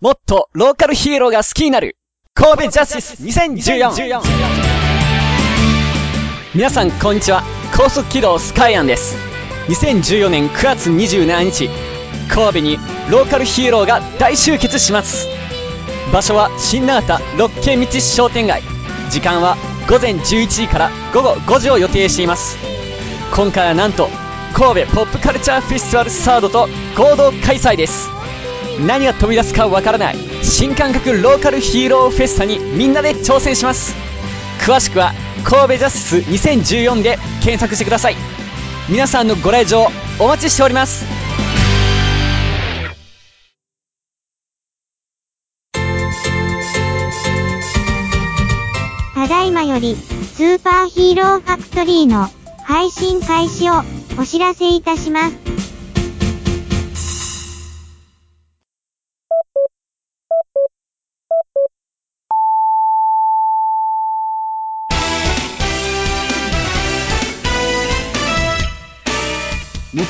もっとローカルヒーローが好きになる。神戸ジャスティス2014皆さんこんにちは。高速機動スカイアンです。2014年9月27日。神戸にローカルヒーローが大集結します。場所は新長田六軒道商店街。時間は午前11時から午後5時を予定しています。今回はなんと神戸ポップカルチャーフェスティバルサードと合同開催です。何が飛び出すかわからない。新感覚ローカルヒーローフェスタにみんなで挑戦します。詳しくは神戸ジャスス2014で検索してください。皆さんのご来場お待ちしております。ただいまより、スーパーヒーローファクトリーの配信開始をお知らせいたします。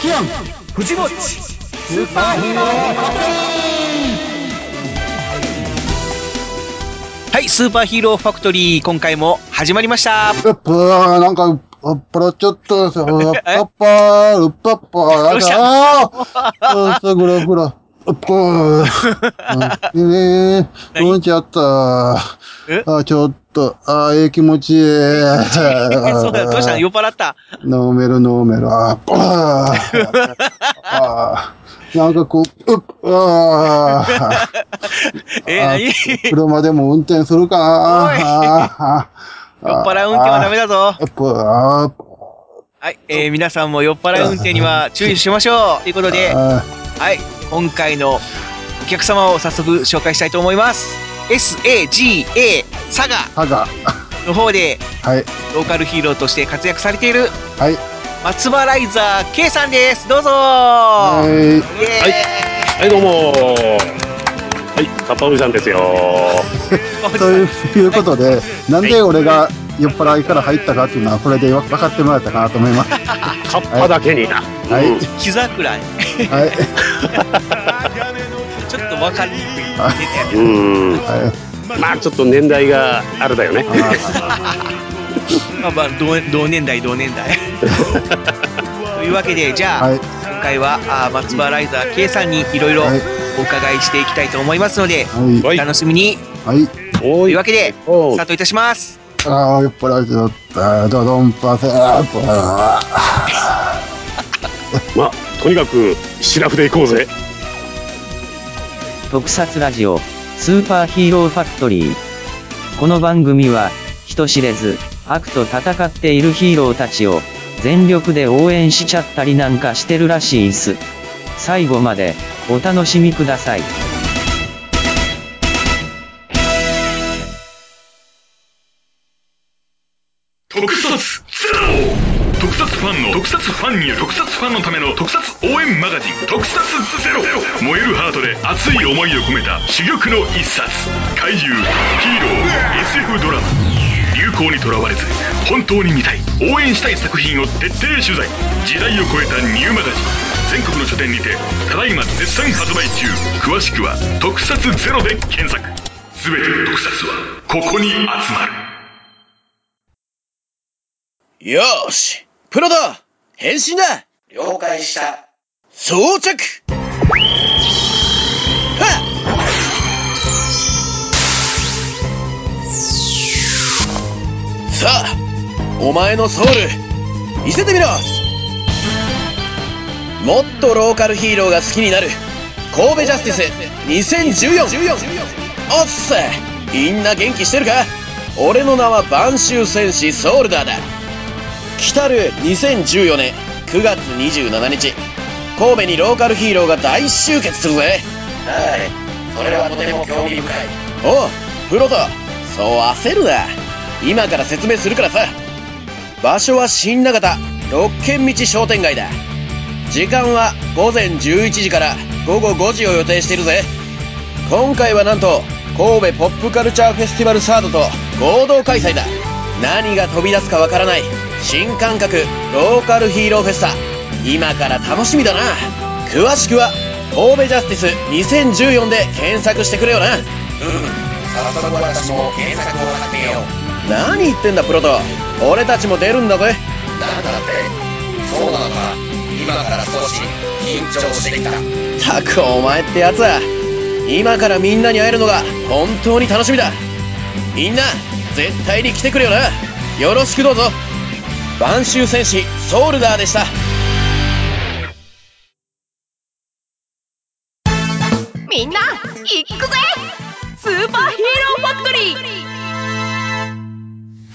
キアン藤スーパーヒーローはい、スーパーヒーローファクトリー、今回も始まりました。うっぷー、なんか、うっぷらちょっとさ、うっぱっぱー、うっぱっぱー、や どうした？だー。あさぐらぐら。うっぷー。んねえ、何うんちゃったえあ、ちょっと、あ、ええ気持ちいい。そうだ、どうしたの酔っ払った。飲める飲める。あ、あーあ。なんかこう、うっ、あー。え、あ何車でも運転するかあ酔っ払う運転はダメだぞ。やっぱ、あはい、えー、皆さんも酔っ払い運転には注意しましょう。ということで、あはい、今回のお客様を早速紹介したいと思います。SAGA サガ。ー、歯が、の方ではい、ローカルヒーローとして活躍されているはい、松原ライザー K さんです。どうぞ。はい、はい、どうもはい、カッパおじさんですよ ということで、なんで俺が酔っ払いから入ったかっていうのは、これで分かってもらえたかなと思います。カッパだけにな。はいうん膝くらい。はい、ちょっと分かりにくい。うん。はい、まあ、ちょっと年代があれだよね。まあまあ同同年代同年代というわけでじゃあ、はい、今回はあー松原ライザー K さんにいろいろはい、お伺いしていきたいと思いますので、はい、楽しみに。はい、というわけでスタートいたします。ああ、酔っ払いちゃった、ドドンパセまあ、とにかく、シラフで行こうぜ。特撮ラジオスーパーヒーローファクトリー。この番組は人知れず悪と戦っているヒーローたちを全力で応援しちゃったりなんかしてるらしいんす。最後までお楽しみください。特撮特撮ファンの特撮ファンによる特撮ファンのための特撮応援マガジン。特撮ゼロ。燃えるハートで熱い思いを込めた珠玉の一冊。怪獣ヒーロー SF ドラマ。にとらわれず本当に見たい応援したい作品を徹底取材。時代を超えたニューマガジン全国の書店にてただいま絶賛発売中。詳しくは「特撮ゼロで検索。全ての特撮はここに集まる。よーしプロだ変身だ。了解した。装着さあお前のソウル見せてみろ。もっとローカルヒーローが好きになる神戸ジャスティス2014おっさみんな元気してるか？俺の名は晩秋戦士ソウルダーだ。来たる2014年9月27日神戸にローカルヒーローが大集結するぜ。はいそれはとても興味深い。おうプロトそう焦るな今から説明するからさ。場所は新長田六軒道商店街だ。時間は午前11時から午後5時を予定しているぜ。今回はなんと神戸ポップカルチャーフェスティバルサードと合同開催だ。何が飛び出すかわからない新感覚ローカルヒーローフェスタ。今から楽しみだな。詳しくは神戸ジャスティス2014で検索してくれよな。うん。早速私も検索を始めよう。何言ってんだプロト。俺たちも出るんだぜ。なんだってそうなのか今から少し緊張してきたたくお前ってやつは、今からみんなに会えるのが本当に楽しみだ。みんな、絶対に来てくれよな。よろしくどうぞ。晩秋戦士ソールダーでした。みんな行くぜ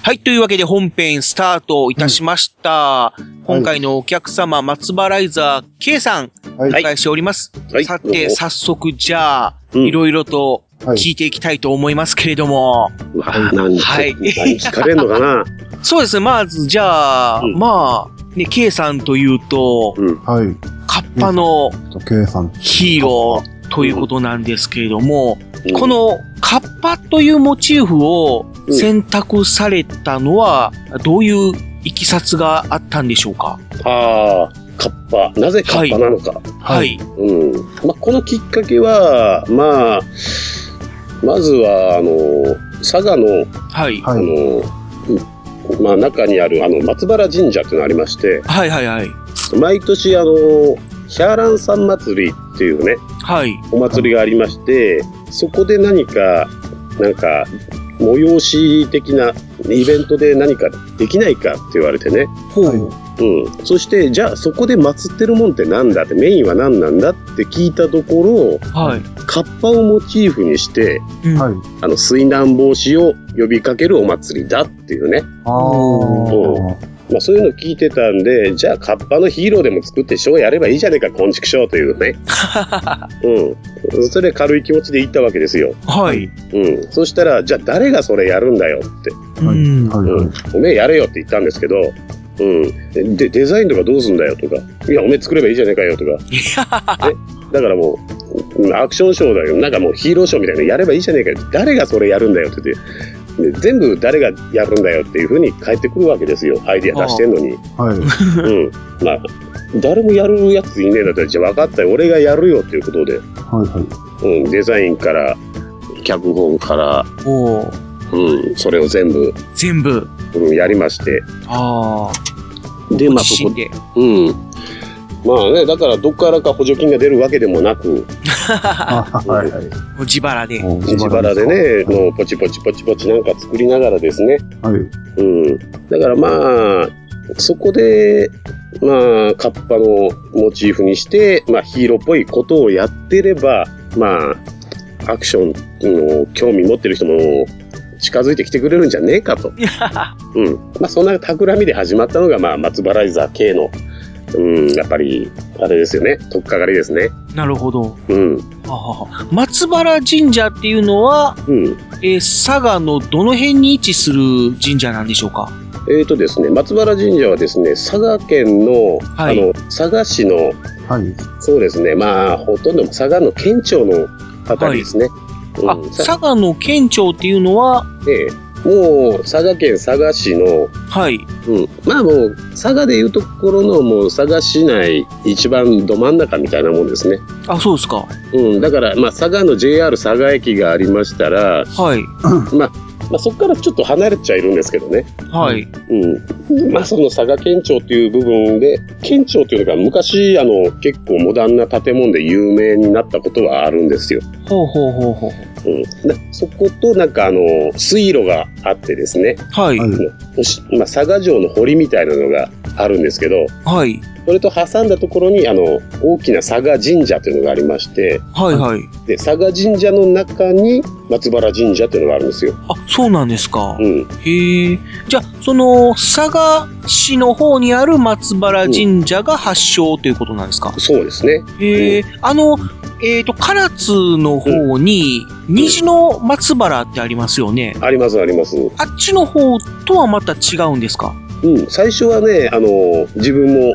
はい、というわけで本編スタートいたしました。今回のお客様、松原イザー K さん、はい。お迎えしております。はい。さて、早速、じゃあ、うん。いろいろとはい。聞いていきたいと思いますけれども、あ何、はい。何聞かれんのかな？そうです。ね、まず、じゃあ、うん。まあ、ね、K さんというと、うん。はい。カッパの。ヒーローということなんですけれども、うんこ、のカッパというモチーフをうん選択されたのは、どういういきさつがあったんでしょうか？ああ、カッパ。なぜカッパなのか。はい。うん。まあ、このきっかけは、まあ、まずは、あの、佐賀の、はい。あはい。の、うんまあ、中にある、あの、松原神社っていうのがありまして、はいはいはい。毎年、あの、ヒャーランさん祭りっていうね、はい。お祭りがありまして、そこで何か、なんか、催し的なイベントで何かできないかって言われてね。ほう。はいうん。そして、じゃあそこで祀ってるもんってなんだって、メインは何なんだって聞いたところ、はい。カッパをモチーフにして、うんはい。あの、水難防止を呼びかけるお祭りだっていうね。ああ。まあそういうの聞いてたんで、じゃあカッパのヒーローでも作ってショーやればいいじゃねえか、昆虫ショーというね。うん。それで軽い気持ちで行ったわけですよ。はい。うん。そしたら、じゃあ誰がそれやるんだよって。はい。うん。おめえやれよって言ったんですけど、うん。で、デザインとかどうすんだよとか。いや、おめえ作ればいいじゃねえかよとか。ねだからもう、うんアクションショーだよ。なんかもうヒーローショーみたいなのやればいいじゃねえかよ。誰がそれやるんだよって言って。で全部誰がやるんだよっていうふうに返ってくるわけですよ。アイディア出してんのに。はい。うん。まあ、誰もやるやついねえんだったら、じゃあ分かったよ。俺がやるよっていうことで。はい。はい。うん。デザインから、脚本から、おーうん。それを全部、全部。うん、やりまして。ああ。で、まあそこで。うん。まあね、だからどっからか補助金が出るわけでもなく、あ はい。はい。もう自腹で。自腹でね、もうポチポチポチポチなんか作りながらですね。はい。うん。だからまあ、そこで、まあ、カッパのモチーフにして、まあヒーローっぽいことをやってれば、まあ、アクションの興味持ってる人も近づいてきてくれるんじゃねえかと。うん。まあそんな企みで始まったのが、まあ松原イザー系の、うん、やっぱり、あれですよね。とっかかりですね。なるほど。うん。ははは松原神社っていうのは、うん。えー佐賀のどの辺に位置する神社なんでしょうか？えーとですね、松原神社はですね、佐賀県の、はいあの、佐賀市の、はい。そうですね、まあ、ほとんど佐賀の県庁のあたりですね。うんあ、さ佐賀の県庁っていうのは、ええもう、佐賀県佐賀市の、はい。うん、まあもう、佐賀でいうところの、もう、佐賀市内一番ど真ん中みたいなもんですね。あ、そうですか。うん、だから、まあ、佐賀の JR 佐賀駅がありましたら、はい。まあ、そこからちょっと離れちゃいるんですけどね。はい。うん。まあ、その佐賀県庁っていう部分で、県庁っていうのが昔、あの、結構モダンな建物で有名になったことはあるんですよ。ほうほうほうほう。うん。なそこと、なんかあの、水路があってですね、はい。はい。おしまあ、佐賀城の堀みたいなのがあるんですけど、はい。それと挟んだところに、あの、大きな佐賀神社というのがありまして、はいはい。で、佐賀神社の中に松原神社というのがあるんですよ。あ、そうなんですか。うん。へえ。じゃあ、その、佐賀市の方にある松原神社が発祥ということなんですか、そうですね。へえ。あの、えっ、と、唐津の方に、虹の松原ってありますよね。あります、あります。あっちの方とはまた違うんですか？うん。最初はね、あの、自分も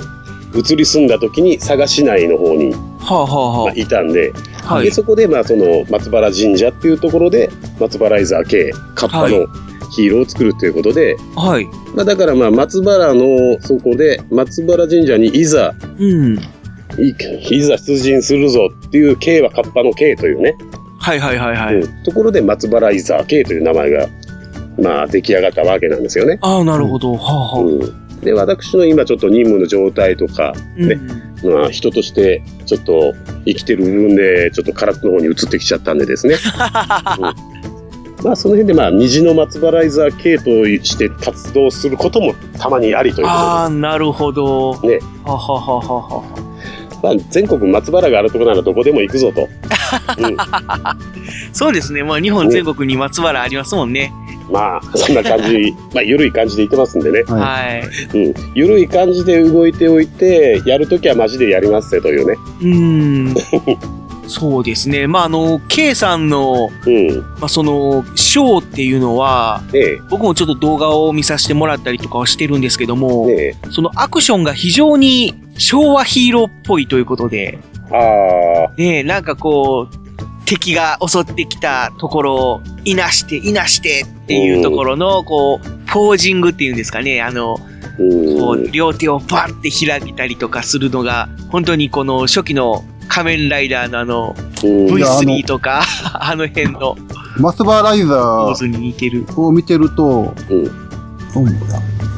移り住んだ時に佐賀市内の方に、はあ、はあまあ、はいたんで、あ、はで、い。そこで、まあ、その、松原神社っていうところで、松原イザー系、カッパはいのヒーローを作るということで、はい。まあ、だからまあ、松原の、そこで、松原神社にいざ、うん。いいざ出陣するぞっていう K はカッパの K というね、はいはいはいはい。うんところで松原イザー K という名前が、まあ、出来上がったわけなんですよね。ああ、なるほど。はあはあ。うん、で、私の今ちょっと任務の状態とか、ね、まあ、人としてちょっと生きてる部分で、ちょっと空手の方に移ってきちゃったんでですね。うんまあ、その辺で、まあ、虹の松原イザー K として活動することもたまにありということああ、なるほど。で、ね、ははははは。まあ、全国松原があるところならどこでも行くぞと。うん、そうですね。まあ、日本全国に松原ありますもんね。まあ、そんな感じ、まあ、ゆるい感じで言ってますんでね。はい。うん。ゆるい感じで動いておいて、やるときはマジでやりますぜというね。うーん。そうですね。まあ、あの、K さんの、うん。まあ、その、ショーっていうのは、ね僕もちょっと動画を見させてもらったりとかはしてるんですけども、ねそのアクションが非常に昭和ヒーローっぽいということで、ああ、ねなんかこう、敵が襲ってきたところを、いなして、いなしてっていうところの、こう、ポージングっていうんですかね、あの、うん。こう、両手をバンって開いたりとかするのが、本当にこの初期の仮面ライダーのあの、うんいやあの V3 とか、あの辺のマスバーライザポーズに似てる。ーを見てると、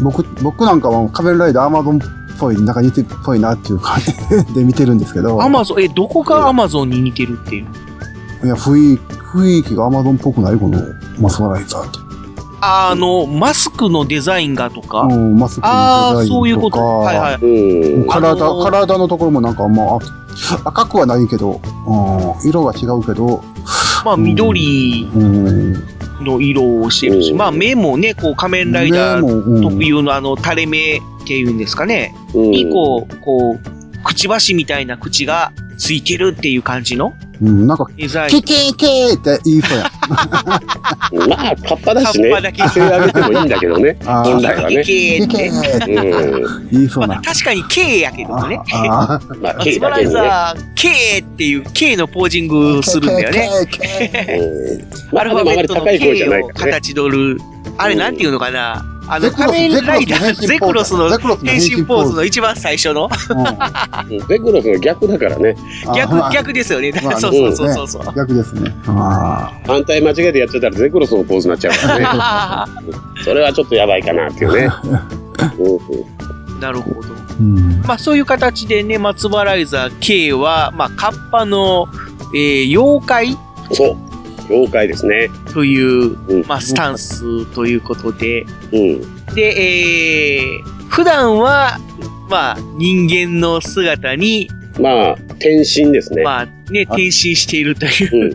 僕、僕なんかは仮面ライダーアマゾンっぽい、なんか似てるっぽいなっていう感じで見てるんですけど、アマゾン、え、どこがアマゾンに似てるっていういや、雰囲気、雰囲気がアマゾンっぽくないこのマスバーライザーって。あの、マスクのデザインがとか、うん、マスクああ、のデザインとか、そういうこと。はいはい。うん。体、あのー体のところもなんか、まあ、赤くはないけど、うん、色が違うけど、まあ、緑うん、の色をしてるし、うんまあ、目もね、こう、仮面ライダー特有のあの、垂れ目っていうんですかね。うんに、こう、こう、くちばしみたいな口がついてるっていう感じの？うん、なんか、デザイン。ケケケーって言いそうや。まあ、カッパだしね。カッパだけてもいいんだけどね。本来はね。ケーってケケね。ーってうん。言いそうなまあ、。確かに K やけどね。あまあ、ス K マライだけにね。ザー K っていう K のポージングをするんだよね。アルファベットの高い声じゃ K をないからね。形取る。あれなんていうのかな？あの、ゼクロス仮面ライダー、ゼゼクロスの変身ポーズの一番最初のゼクロスの逆だからね。あ逆まあ、逆ですよね。まあそうそうそうそう。逆ですね。あ反対間違えてやっちゃったらゼクロスのポーズになっちゃうからね。それはちょっとやばいかなっていうね。うんなるほど。ーうんまあそういう形でね、松原イザー K は、まあカッパの、えー妖怪そう。妖怪ですね。という、うんまあスタンスということで、うん。で、えー、普段は、まあ人間の姿に、まあ、転身ですね。まあね、転身しているというう、ん。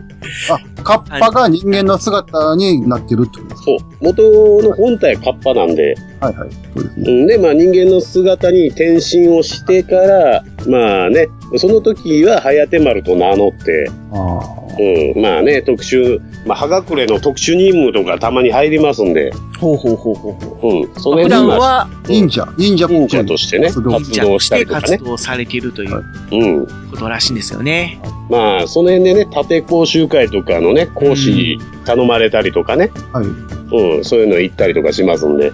あ、カッパが人間の姿になってるってことですそう。元の本体カッパなんで、はいはい。そうですね。うん、で、まあ人間の姿に転身をしてから、まあね、その時はハヤテマルと名乗って、あうん、まあね、特殊、まあ、葉隠れの特殊任務とかたまに入りますんで、ほうほうほうほうほう。うん、その普辺はあ。忍者、忍者っぽい忍者としてね、活動活動したりとか活ね。動されているといううん。ことらしいんですよね。まあ、その辺でね、縦講習会とかのね、講師頼まれたりとかね、はい。うん、そういうの行ったりとかしますんで、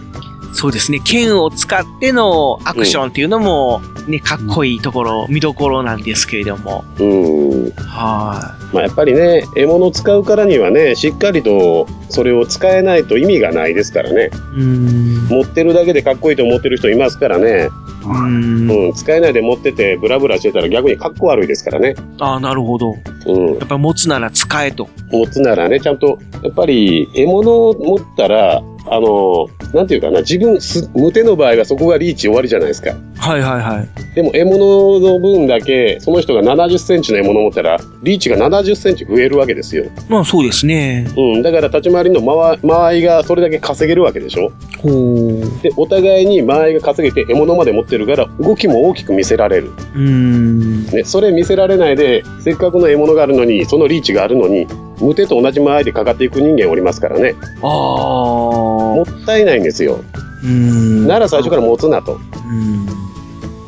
そうですね。剣を使ってのアクションっていうのも、ね、かっこいいところ、見どころなんですけれども。うん。はまあ、やっぱりね、獲物使うからにはね、しっかりとそれを使えないと意味がないですからね。い。うーん。持ってるだけでかっこいいと思ってる人いますからね。うーん。うん、使えないで持っててブラブラしてたら逆にかっこ悪いですからね。ああ、なるほど。うん。やっぱ持つなら使えと。持つならね、ちゃんと、やっぱり獲物を持ったら、あの、なんていうかな、自分す、無手の場合はそこがリーチ終わりじゃないですか。はいはいはい。でも獲物の分だけ、その人が70センチの獲物を持ったら、リーチが70センチ増えるわけですよ。まあそうですね。うん、だから立ち回りの間間合いがそれだけ稼げるわけでしょ。ほう。で、お互いに間合いが稼げて獲物まで持ってるから、動きも大きく見せられる。うーん。ね、それ見せられないで、せっかくの獲物があるのに、そのリーチがあるのに、無手と同じ間合いでかかっていく人間おりますからね。ああ。もったいないんですよ。うーん。なら最初から持つなと。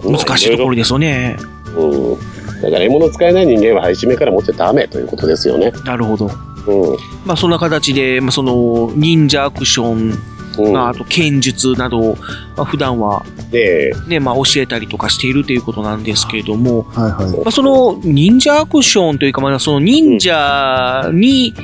うん。難しいところですよね。うん。だから獲物使えない人間は初めから持っちゃダメということですよね。なるほど。うん。まあそんな形で、まあその、忍者アクションあ、あと剣術などを、まあ、普段はで、ね、まあ、教えたりとかしているということなんですけれども、はいはい。まあ、その忍者アクションというか、まあ、その忍者に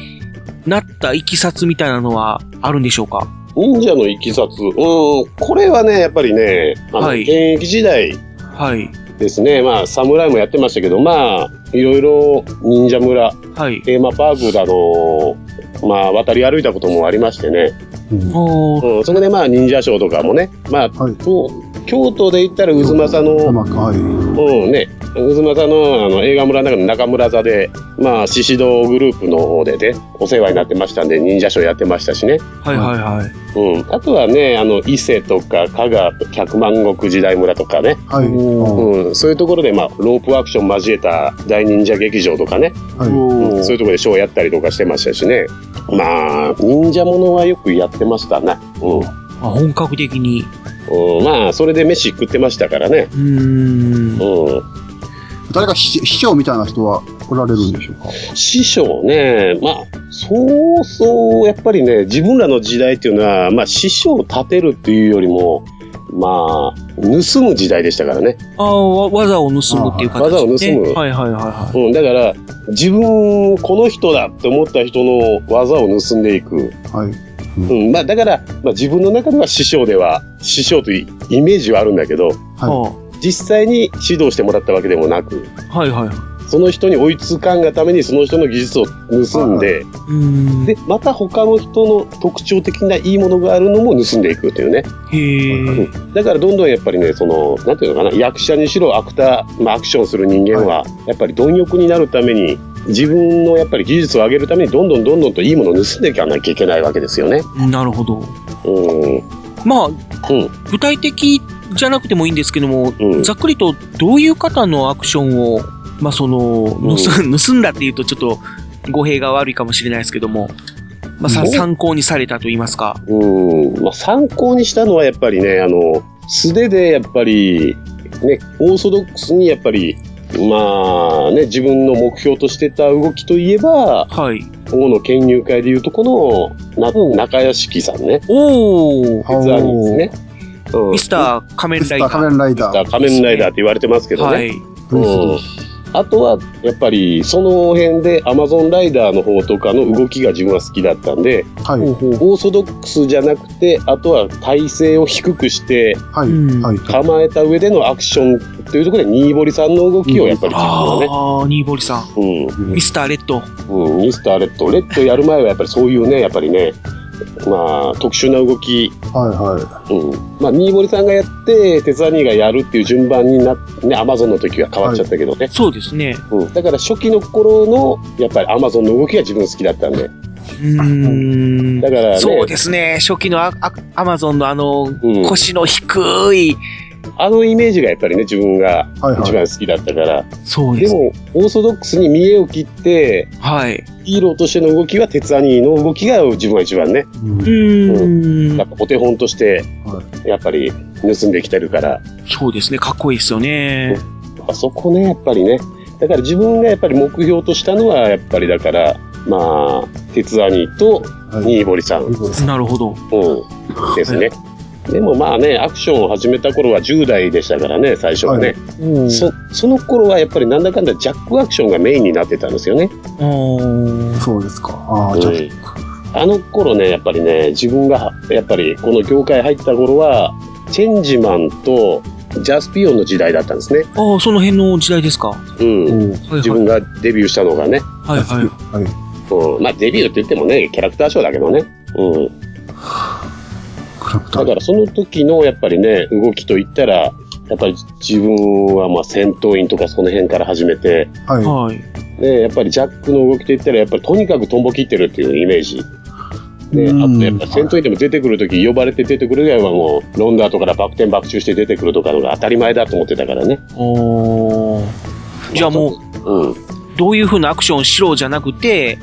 なったいきさつみたいなのはあるんでしょうか？忍者のいきさつ、うん、これはね、やっぱりね、あの、はい。現役時代はい。ですね、まあ、侍もやってましたけど、まあ、いろいろ忍者村、はい。テーマパークだの、まあ、渡り歩いたこともありましてね、うんうん、そこでまあ、忍者ショーとかもね、まあ、はい。と京都で言ったら渦政の、い。うんね、渦政のあの映画村の中の中村座で、まあ、獅子堂グループの方でね、お世話になってましたんで、忍者ショーやってましたしね。はいはいはい。うん。あとはね、あの、伊勢とか、加賀、百万石時代村とかね。はい。おうん。そういうところで、まあ、ロープアクション交えた大忍者劇場とかね。はい。うんおそういうところでショーやったりとかしてましたしね。まあ、忍者ものはよくやってましたね。うん。あ本格的に。うん、まあ、それで飯食ってましたからね。うーん。うん。誰か師師匠みたいな人はおられるんでしょうか？師匠ね、まあ、そうそう、やっぱりね、自分らの時代っていうのは、まあ、師匠を立てるっていうよりも、まあ、盗む時代でしたからね。ああ、わ技を盗むっていう形技を盗ねむはいはいはいはうん、だから、自分、この人だって思った人の技を盗んでいく。はい。うん、まあ、だから、まあ、自分の中では師匠では、師匠というイメージはあるんだけど、い。はは実際に指導してもらったわけでもなく、あはいはい。その人に追いつかんがためにその人の技術を盗んで、うーん。で、また他の人の特徴的ないいものがあるのも盗んでいくというね。へえ。だからどんどんやっぱりね、その、なんていうのかな、役者にしろアクター、まあアクションする人間は、やっぱり貪欲になるために、自分のやっぱり技術を上げるためにどんどんどんどんといいものを盗んでいかなきゃいけないわけですよね。なるほど。うん。まあ、うん。具体的じゃなくてもいいんですけども、うんざっくりとどういう方のアクションを、まあその、うん盗盗んだっていうとちょっと語弊が悪いかもしれないですけども、まあ参考にされたと言いますか。うん。まあ参考にしたのはやっぱりね、あの、素手でやっぱり、ね、オーソドックスにやっぱり、まあね、自分の目標としてた動きといえば、はい。大野県入会でいうとこの、な、中屋敷さんね。おー、鉄兄ですね。うんミスター仮面ライダー。仮面ライダー。仮面ライダーって言われてますけどね。はい。うんあとは、やっぱり、その辺で、アマゾンライダーの方とかの動きが自分は好きだったんで、はい。ほうほう。オーソドックスじゃなくて、あとは体勢を低くして、はい。うんはい。構えた上でのアクションというところで、新堀さんの動きをやっぱり自分はね、ああ、ニーボリさん。うん、ミスターレッド。うん、ミスターレッド、レッドやる前はやっぱりそういうね、やっぱりね、まあ、特殊な動き、はい。はうん。まあ、新堀さんがやって、鉄兄がやるっていう順番になって、ね、アマゾンの時は変わっちゃったけどね。そうですね。うん。だから初期の頃の、やっぱりアマゾンの動きが自分好きだったんで。うーん。だからね、そうですね。初期のアアマゾンのあの、うん腰の低い、あのイメージがやっぱりね、自分がい。はい。一番好きだったから。そうです。でも、オーソドックスに見栄を切って、はい。ヒーローとしての動きは鉄兄の動きが自分は一番ね、うんうーんやっ。ぱお手本として、はやっぱり盗んできてるから、そうですね。かっこいいですよね。やっぱそこね、やっぱりね。だから自分がやっぱり目標としたのは、やっぱりだから、まあ、鉄兄とはい。新堀さん、うん、なるほど。ですね。でもまあね、アクションを始めた頃は10代でしたからね、最初はね。おーそその頃はやっぱりなんだかんだジャックアクションがメインになってたんですよね。おーそうですか。あうんあの頃ね、やっぱりね、自分がやっぱりこの業界入った頃は、チェンジマンとジャスピオンの時代だったんですね。ああ、その辺の時代ですか。はうん。自分がデビューしたのがね。はい。はいはい。はい。うん。まあデビューって言ってもね、キャラクターショーだけどね。うん。だからその時のやっぱりね、動きといったら、やっぱり自分はまあ戦闘員とかその辺から始めて、はい。はい。ね、やっぱりジャックの動きといったら、やっぱりとにかくトンボ切ってるっていうイメージ。ね、あうんとやっぱ戦闘員でも出てくるとき、呼ばれて出てくるぐらいはもう、ロンダーとかからバク転バク中して出てくるとかのが当たり前だと思ってたからね。おーじゃあもう、うん。うん。どういう風なアクションしろじゃなくて、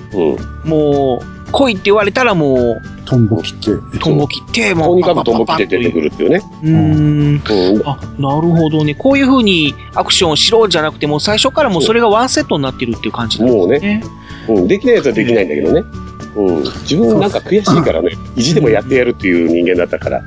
もう、来いって言われたらもう、トンボ切って。トンボ切って、もう、とにかくトンボ切って出てくるっていうね。うーん。うん。あ、なるほどね。こういう風にアクションしろじゃなくて、もう最初からもうそれがワンセットになってるっていう感じなんですね。うん。できないやつはできないんだけどね。うん。自分なんか悔しいからね、意地でもやってやるっていう人間だったから。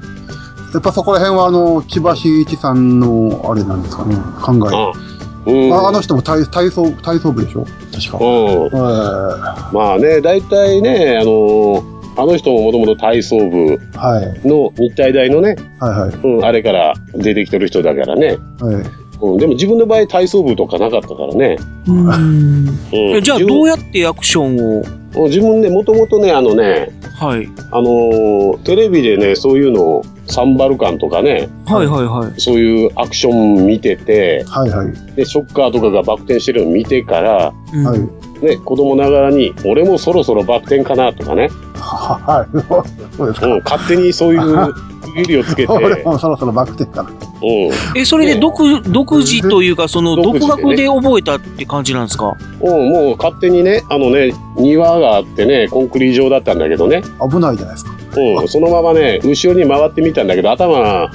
やっぱそこら辺は、あの、千葉真一さんの、あれなんですかね、考え。うん。ああの人も体体操、体操部でしょ？確か。うん。はまあね、大体ね、あのーあの人ももともと体操部い。はい。の日体大のね、はいはい。うん、あれから出てきてる人だからね。はい。うん、でも自分の場合体操部とかなかったからね。うん。うん、じゃあ、どうやってアクションを？う自分ね、もともとね、あのね、はい。あのーテレビでね、そういうのを、サンバルカンとかね、はいはいはい。そういうアクション見てて、はいはい。で、ショッカーとかがバク転してるのを見てから、うんはい。ね、子供ながらに、俺もそろそろバク転かなとかね、ははい。そうですか？うん、勝手にそういう区切りをつけて、俺もそろそろバク転かな。うん。え、それで独、独自というか、その、独学で覚えたって感じなんですか？うん、もう勝手にね、あのね、庭があってね、コンクリ状だったんだけどね、危ないじゃないですか。うん、そのままね、後ろに回ってみたんだけど、頭。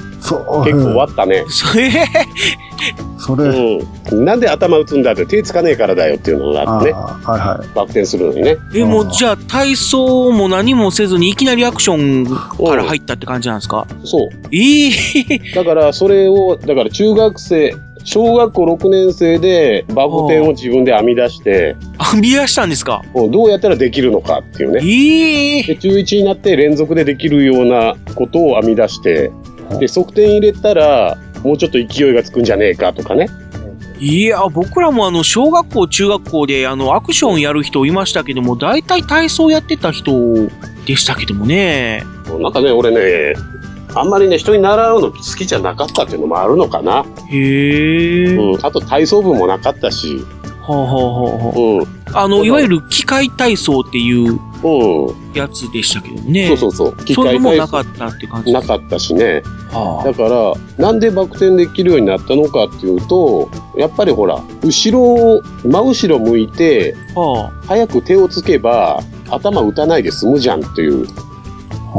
結構割ったね。それ、それ、うん。なんで頭打つんだって手つかねえからだよっていうのがあってね、はいはい。バク転するのにね。え、もう、じゃあ、体操も何もせずに、いきなりアクションから入ったって感じなんですか？そう。ええだから、それを、だから中学生、小学校6年生でバク転を自分で編み出して、編み出したんですか？うんどうやったらできるのかっていうね。ええで、中1になって連続でできるようなことを編み出して、で、側転入れたら、もうちょっと勢いがつくんじゃねえかとかね。いや、僕らもあの、小学校、中学校で、あの、アクションやる人いましたけども、大体体操やってた人でしたけどもね。なんかね、俺ね、あんまりね、人に習うの好きじゃなかったっていうのもあるのかな。へえ。うん。あと体操部もなかったし。はあ、はあはあはうん。あ、あの、いわゆる機械体操っていううん。やつでしたけどもね。そうそうそう。機械体操なかったって感じなかったしね。はだから、なんでバク転できるようになったのかっていうと、やっぱりほら、後ろを、真後ろ向いて、あ。は早く手をつけば、頭打たないで済むじゃんっていう、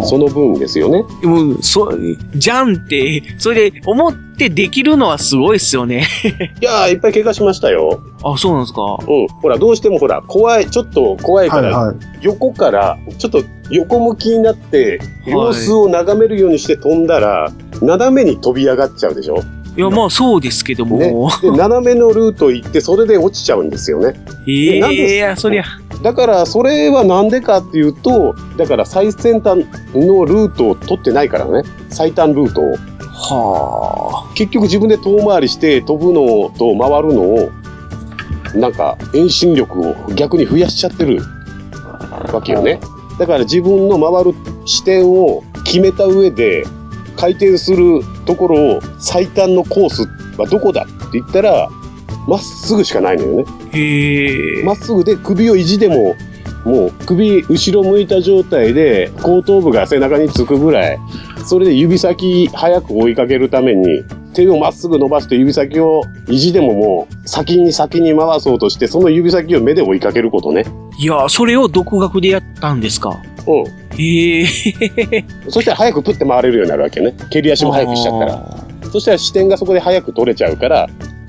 その分ですよね。も、そ、じゃんって、それで思ってできるのはすごいっすよね。いやー、いっぱい怪我しましたよ。あ、そうなんですか？うん。ほら、どうしてもほら、怖い、ちょっと怖いから、はいはい。横から、ちょっと横向きになって、様子を眺めるようにして飛んだら、斜めに飛び上がっちゃうでしょいや、まあそうですけども。ね。で、斜めのルート行って、それで落ちちゃうんですよね。えなんでえいや、そりゃ。だから、それはなんでかっていうと、だから最先端のルートを取ってないからね。最短ルートを。は結局自分で遠回りして飛ぶのと回るのを、なんか遠心力を逆に増やしちゃってるわけよね。だから自分の回る視点を決めた上で、回転するところを最短のコースはどこだって言ったら、まっすぐしかないのよね。あ。へえ。まっすぐで首を意地でも、もう首後ろ向いた状態で後頭部が背中につくぐらい、それで指先早く追いかけるために、手をまっすぐ伸ばして指先を意地でももう先に先に回そうとして、その指先を目で追いかけることね。いや、それを独学でやったんですか？うん。へえ。そしたら早くプッて回れるようになるわけね。蹴り足も早くしちゃったら。そしたら視点がそこで早く取れちゃうから、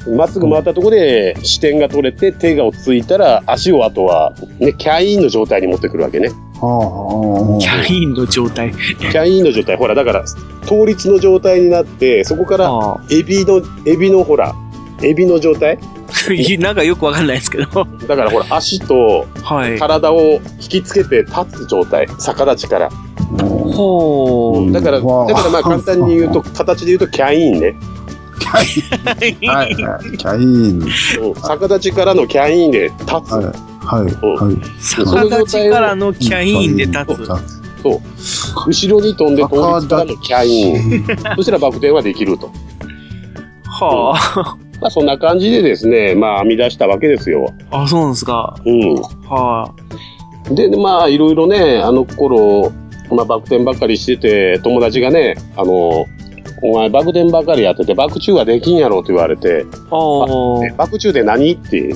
まっすぐ回ったところで視点が取れて手が落ち着いたら足をあとはね、キャインの状態に持ってくるわけね。はあ、キャインの状態。キャインの状態、ほら、だから、倒立の状態になって、そこから。エビの、エビのほら、エビの状態？なんかよくわかんないですけど。だからほら、足とはい。体を引きつけて立つ状態、逆立ちから。ほう。だから、だからまあ簡単に言うと、形で言うとキャインね。はいはい。キャイン。うん逆立ちからのキャインで立つ。はい。はい。はい。逆立ちからのキャインで立つ。そう。後ろに飛んで倒立からのキャイン。そしたらバク転はできると。はあ。まあそんな感じでですね、まあ編み出したわけですよ。あ、そうなんですか。うん。はで、まあ、いろいろね、あの頃、まあ、バク転ばっかりしてて、友達がね、あの、お前バク転ばっかりやってて、バク宙はできんやろって言われて、あ。バク宙で何って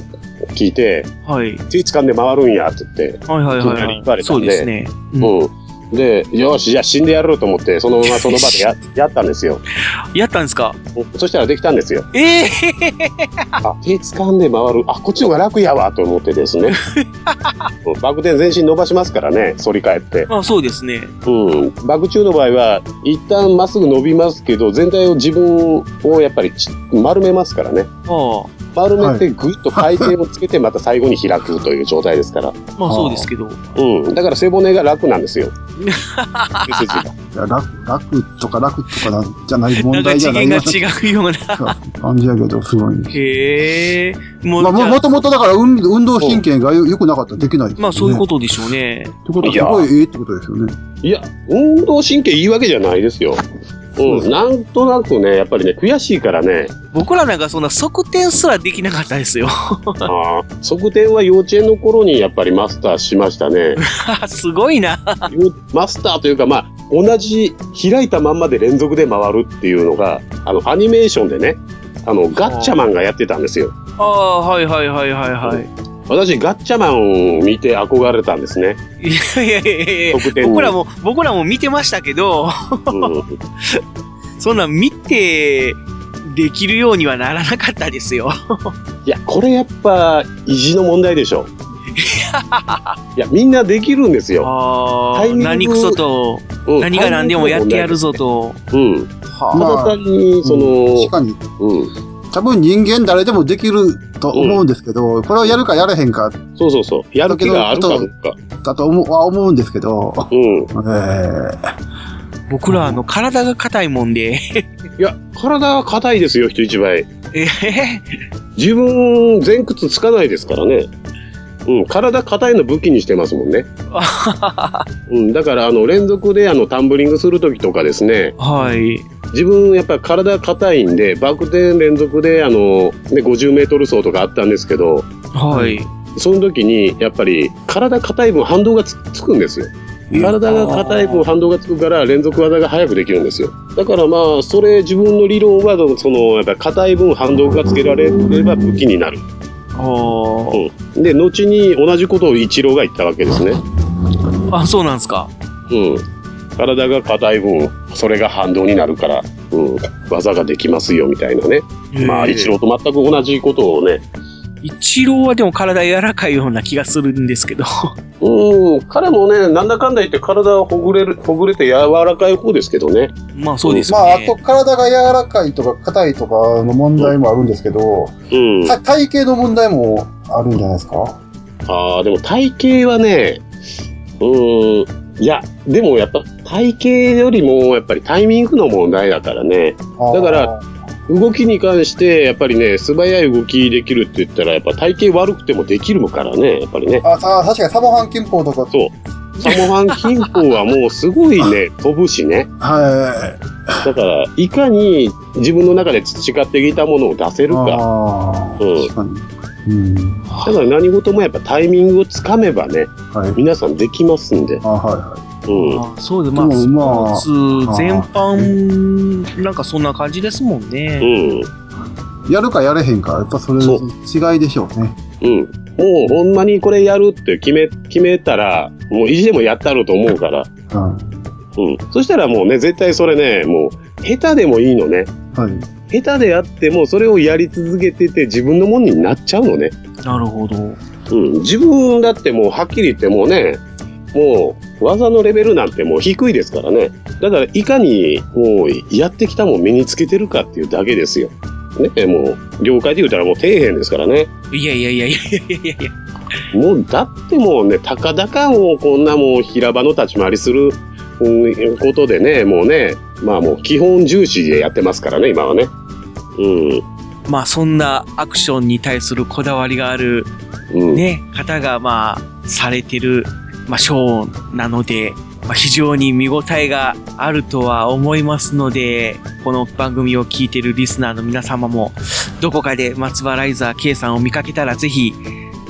聞いて、あ。はい。手掴んで回るんやって言って、はいはいいきなりはい。言われたんでそうですね。うん。で、よし、じゃあ死んでやろうと思って、そのままその場でや やったんですよ。やったんですか？そしたらできたんですよ。ええあ、手掴んで回る。あ、こっちの方が楽やわ、と思ってですね。う んバク転全身伸ばしますからね、反り返って。あ、そうですね。うん。バク宙の場合は、一旦まっすぐ伸びますけど、全体を自分をやっぱりち丸めますからね。あ丸めてぐっと回転をつけて、また最後に開くという状態ですから。あ、まあそうですけど。うん。だから背骨が楽なんですよ。背筋が。いや楽、楽とか楽とかなんじゃない問題じゃない次元が違うような。な感じやけど、すごい。へえ。もう、まあ、ももともとだから運運動神経がよ良くなかったらできないね。まあそういうことでしょうね。ってことはすごいええってことですよね。いや、運動神経いいわけじゃないですよ。うん。なんとなくね、やっぱりね、悔しいからね、僕らなんかそんな側転すらできなかったですよ。あー側転は幼稚園の頃にやっぱりマスターしましたね。すごいな。マスターというか、まあ、同じ開いたまんまで連続で回るっていうのが、あの、アニメーションでね、あの、ガッチャマンがやってたんですよ。ああ、はいはいはいはいはい。私、ガッチャマンを見て憧れたんですね。いやいやいやいや僕らも、僕らも見てましたけど、そんなん見て、できるようにはならなかったですよ。いや、これやっぱ、意地の問題でしょ。いや、みんなできるんですよ。何クソと、うん何が何でもやってやるぞと。うん。たまあだ単に、その、確かに。うん。多分人間誰でもできると思うんですけど、これをやるかやらへんかそうそうそう。やる気があるかどうか。だと思うは思うんですけど、うん。えー僕らあの、体が硬いもんで。いや、体は硬いですよ、人一倍。え自分、前屈つかないですからね。うん、体硬いの武器にしてますもんね。うん、だから、あの、連続で、あの、タンブリングするときとかですね。はい。自分、やっぱり体硬いんで、バク転連続で、あの、ね、50メートル走とかあったんですけど、はい。その時に、やっぱり、体硬い分反動がつつくんですよ。体が硬い分反動がつくから連続技が早くできるんですよ。だからまあ、それ自分の理論は、その、やっぱり硬い分反動がつけられれば武器になる。うん。で、後に同じことをイチローが言ったわけですね。あ、そうなんですか。うん。体が硬い分、それが反動になるから、うん、技ができますよ、みたいなね。まあ、イチローと全く同じことをね、一郎はでも体柔らかいような気がするんですけど。うん、彼もね、なんだかんだ言って体はほぐれる、ほぐれて柔らかい方ですけどね。まあそうですまあ、あと体が柔らかいとか硬いとかの問題もあるんですけど、うん。た体型の問題もあるんじゃないですか？ああ、でも体型はね、うーん、いや、でもやっぱ体型よりもやっぱりタイミングの問題だからね。だから、動きに関して、やっぱりね、素早い動きできるって言ったら、やっぱ体型悪くてもできるからね、やっぱりね。あ、さ確かにサモハン金峰とか。そう。サモハン金峰はもうすごいね、飛ぶしね。はだから、いかに自分の中で培ってきたものを出せるか。うん。確かに。うん。だから何事もやっぱタイミングをつかめばね、はい。皆さんできますんで。あ、はいはうん。あそうで、まあ、でスもまあポーツ全般、なんかそんな感じですもんね。うん。い。やるかやれへんか、やっぱそれの違いでしょうね。うん。もうほんまにこれやるって決め、決めたら、もう意地でもやったろうと思うから。うん。うん。そしたらもうね、絶対それね、もう、下手でもいいのね。はい。下手であっても、それをやり続けてて自分のものになっちゃうのね。なるほど。うん。自分だってもうはっきり言ってもうね、もう技のレベルなんてもう低いですからね。だからいかにもうやってきたもん身につけてるかっていうだけですよ。ね、もう、業界で言うたらもう底辺ですからね。いやいやいやいやいやいやいや。もう、だってもうね、たかだかもうこんなもう平場の立ち回りする、うん、ことでね、もうね、まあもう基本重視でやってますからね、今はね。うん。まあそんなアクションに対するこだわりがある、うん。ね、方がまあ、されてる、まあ、ショーなので、まあ、非常に見応えがあるとは思いますので、この番組を聞いているリスナーの皆様も、どこかで松原イザー K さんを見かけたらぜひ、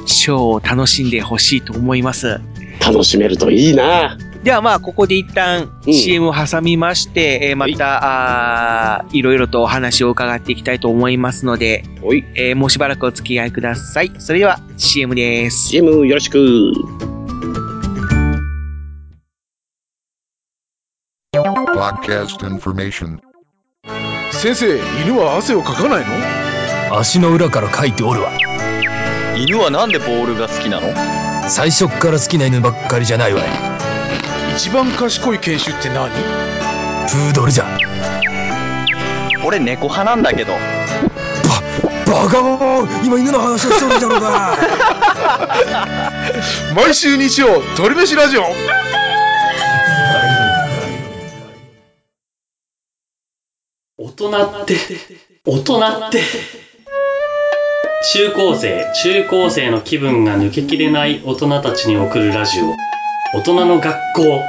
ショーを楽しんでほしいと思います。楽しめるといいな。ではまあ、ここで一旦 CM を挟みまして、えーまた、あーいろいろとお話を伺っていきたいと思いますので、えーもうしばらくお付き合いください。それでは CM です。CM よろしく。Podcast information. 先生、犬は汗をかかないの？足の裏から書いておるわ。犬はなんでボールが好きなの？最初っから好きな犬ばっかりじゃないわ。い一番賢い犬種って何？プードルじゃ。俺猫派なんだけど。バカモン今犬の話をしておるじゃろうが。毎週日曜鳥飯ラジオ人って大人って。中高生中高生の気分が抜けきれない大人たちに送るラジオ。大人の学校。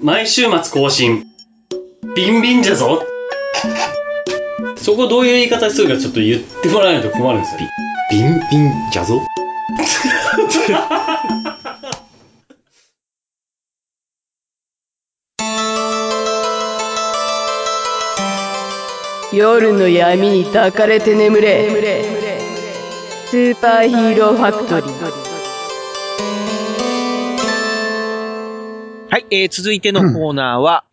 毎週末更新。ビンビンじゃぞ。そこどういう言い方するかちょっと言ってもらわないと困るんですよ。ビンビンじゃぞ 夜の闇に抱かれて眠れ。スーパーヒーローファクトリー。はい、えー、続いてのコーナーは、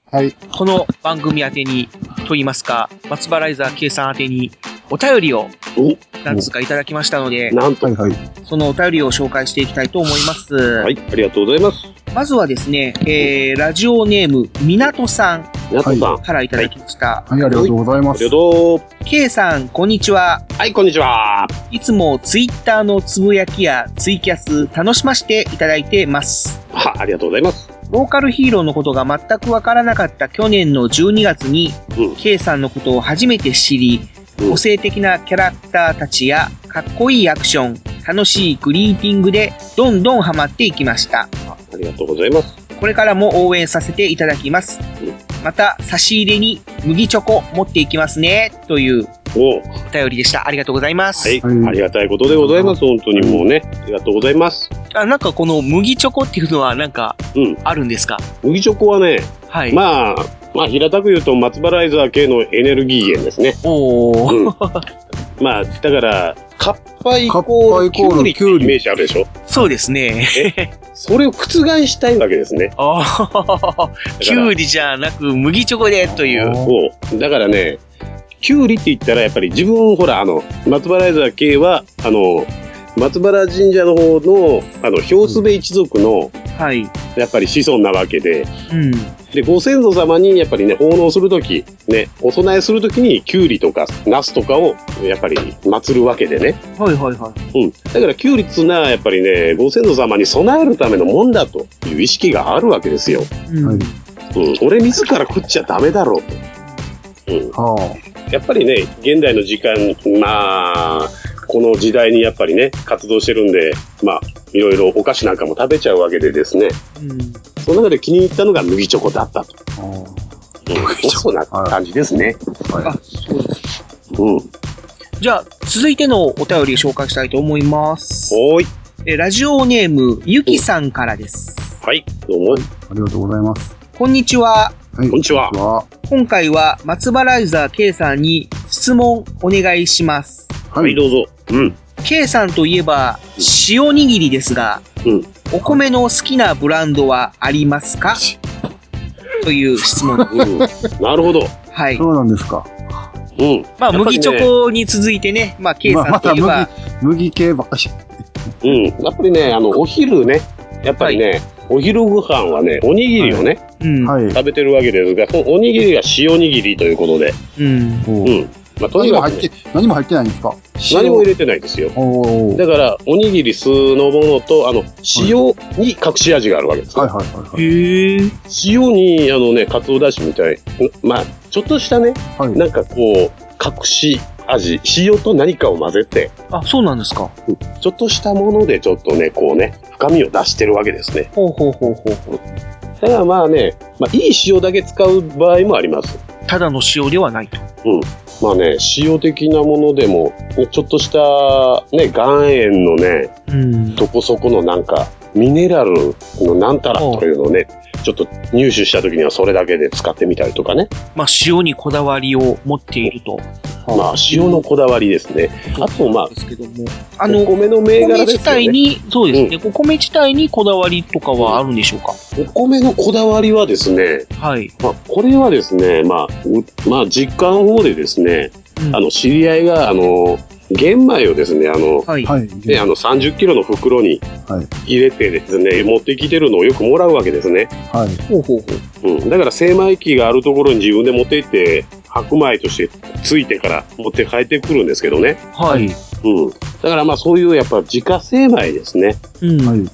この番組宛てに、と言いますか、松原イザー K さん宛てに、お便りを、何つかいただきましたので、なんと、そのお便りを紹介していきたいと思います。はいありがとうございます。まずはですね、えー、ラジオネーム、みなとさんみなとさんからいただきました。はい、ありがとうございます。ありがとう。K さん、こんにちは。はい、こんにちは。いつもツイッターのつぶやきやツイキャス楽しませていただいてます。は、ありがとうございます。ローカルヒーローのことが全くわからなかった去年の12月に、K さんのことを初めて知り、個性的なキャラクターたちやかっこいいアクション、楽しいグリーティングでどんどんハマっていきました。ありがとうございます。これからも応援させていただきます。また、差し入れに麦チョコ持っていきますね、というおお便りでした。ありがとうございます。はい、ありがたいことでございます。本当にもうね、ありがとうございます。あ、なんかこの麦チョコっていうのはなんか、あるんですか？麦チョコはね、はい。まあ、まあ、平たく言うと、松原イザー系のエネルギー源ですね。おー。まあ、だから、カッパイコールキュウリってイメージあるでしょ？そうですね。それを覆したいわけですね。ああ、キュウリじゃなく麦チョコでという。だからね、キュウリって言ったらやっぱり自分、ほら、あの、松原イザー系は、あの、松原神社の方の、あの、氷スベ一族の、はい。やっぱり子孫なわけで、うん。で、ご先祖様にやっぱりね、奉納するとき、ね、お供えするときに、キュウリとか、ナスとかを、やっぱり祀るわけでね。はいはいはい。うん。だから、キュウリっつうのは、やっぱりね、ご先祖様に備えるためのもんだという意識があるわけですよ。うん。うん。俺自ら食っちゃダメだろうと。うん。やっぱりね、現代の時間、まあ、この時代にやっぱりね、活動してるんで、まあ、いろいろお菓子なんかも食べちゃうわけでですね。うん。その中で気に入ったのが麦チョコだったと。うん、そんな感じですね。あ、そうです。うん。じゃあ、続いてのお便りを紹介したいと思います。はい。え、ラジオネーム、ゆきさんからです。はい、どうも。ありがとうございます。こんにちは。はい、こんにちは。今回は松原イザー K さんに質問お願いします。はい、どうぞ。うん。K さんといえば、塩握りですが、うん。お米の好きなブランドはありますか？という質問。うん。なるほど。はい。そうなんですか。うん。まあ、ね麦チョコに続いてね、まあ、K さんといえば、まあまた麦、麦系ばっかし。うん。やっぱりね、あの、お昼ね、やっぱりね、お昼ご飯はね、おにぎりをね、うん。はい。食べてるわけですが、そのおにぎりが塩握りということで、うん。うん。まあ、とにかくね、何も入って、何も入ってないんですか？何も入れてないですよ。だから、おにぎり酢のものと、あの、塩に隠し味があるわけです、はいはいはいはい。塩に、あのね、かつおだしみたい、まあ、ちょっとしたね、はいなんかこう、隠し味、塩と何かを混ぜて、あ、そうなんですか。ちょっとしたものでちょっとね、こうね、深みを出してるわけですね。ほうほうほうほうほう。だからまあね、まあ、いい塩だけ使う場合もあります。ただの塩ではないと。うん。まあね、塩的なものでも、ねちょっとした、ね、岩塩のね、うん。どこそこのなんか、ミネラルのなんたらというのをね、ちょっと入手した時にはそれだけで使ってみたりとかね。まあ、塩にこだわりを持っていると。まあ、塩のこだわりですね。あと、まあ、あの、お米の銘柄ですよねお米自体に、そうですね、お米自体にこだわりとかはあるんでしょうか、お米のこだわりはですね、はい。まあ、これはですね、まあ、うまあ、実家の方でですね、あの、知り合いが、あの、玄米をですね、あの、はい。ね、あの、30キロの袋に入れてですね、持ってきてるのをよくもらうわけですね。はい。ほうほうほうん。だから、精米機があるところに自分で持って行って、白米としてついてから持って帰ってくるんですけどね。はい。うん。だからまあそういうやっぱ自家精米ですね。うん。うん。だ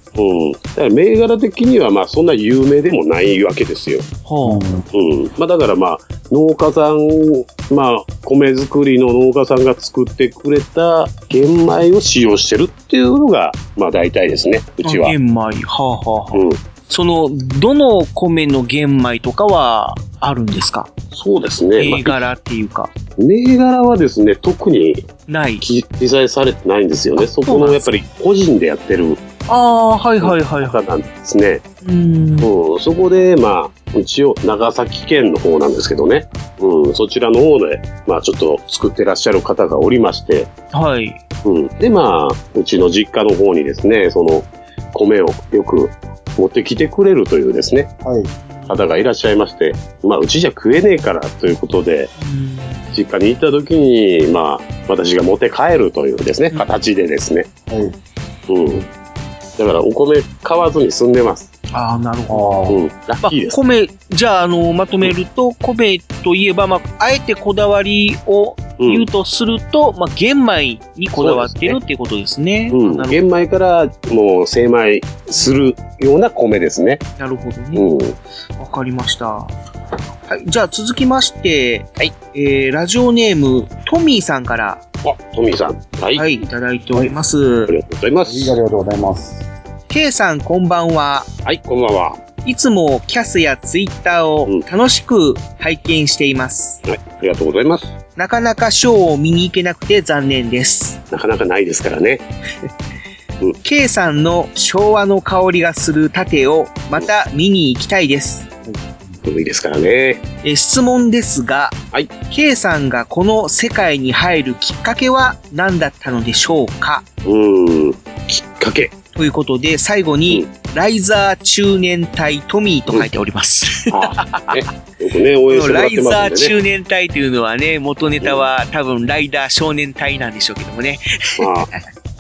から銘柄的にはまあそんな有名でもないわけですよ。はうん。まあだからまあ農家さん、まあ米作りの農家さんが作ってくれた玄米を使用してるっていうのがまあ大体ですね。うちは。玄米。はあ、はあはあ、うん。その、どの米の玄米とかはあるんですか？そうですね。まあ銘柄っていうか。銘柄はですね、特にない。記載されてないんですよね。そこのやっぱり個人でやってるああ、はいはいはい。方なんですね。うん。うん、そこで、まあ、一応、長崎県の方なんですけどね。うん、そちらの方で、まあ、ちょっと作ってらっしゃる方がおりまして。はい。うん。で、まあ、うちの実家の方にですね、その、米をよく持ってきてくれるというですね。はい。方がいらっしゃいまして、まあ、うちじゃ食えねえからということで、実家に行った時に、まあ、私が持って帰るというですね、形でですね。はい。うん。だから、お米買わずに済んでます。ああ、なるほど。うん。ラまあッキーです。米、じゃあ、あの、まとめると、米といえば、まあ、あえてこだわりを言うとすると、まあ、玄米にこだわってるっていうことですね。うん。玄米からもう精米するような米ですね。なるほどね。うん。わかりました。はい。じゃあ続きまして、はい。えー、ラジオネーム、トミーさんから。あ、トミーさん。はい。はい、いただいております。ありがとうございます。ありがとうございます。K さん、こんばんは。はい、こんばんは。いつもキャスやツイッターを楽しく拝見しています。はい、ありがとうございます。なかなかショーを見に行けなくて残念です。なかなかないですからね。K さんの昭和の香りがする盾をまた見に行きたいです。古いですからね。え質問ですが、はい、K さんがこの世界に入るきっかけは何だったのでしょうか？うーん、きっかけ。ということで、最後に、ライザー中年隊トミーと書いております。あね、よくね、応援してもらライってますんでね。ザー中年隊というのはね、元ネタは多分ライダー少年隊なんでしょうけどもね。まあ、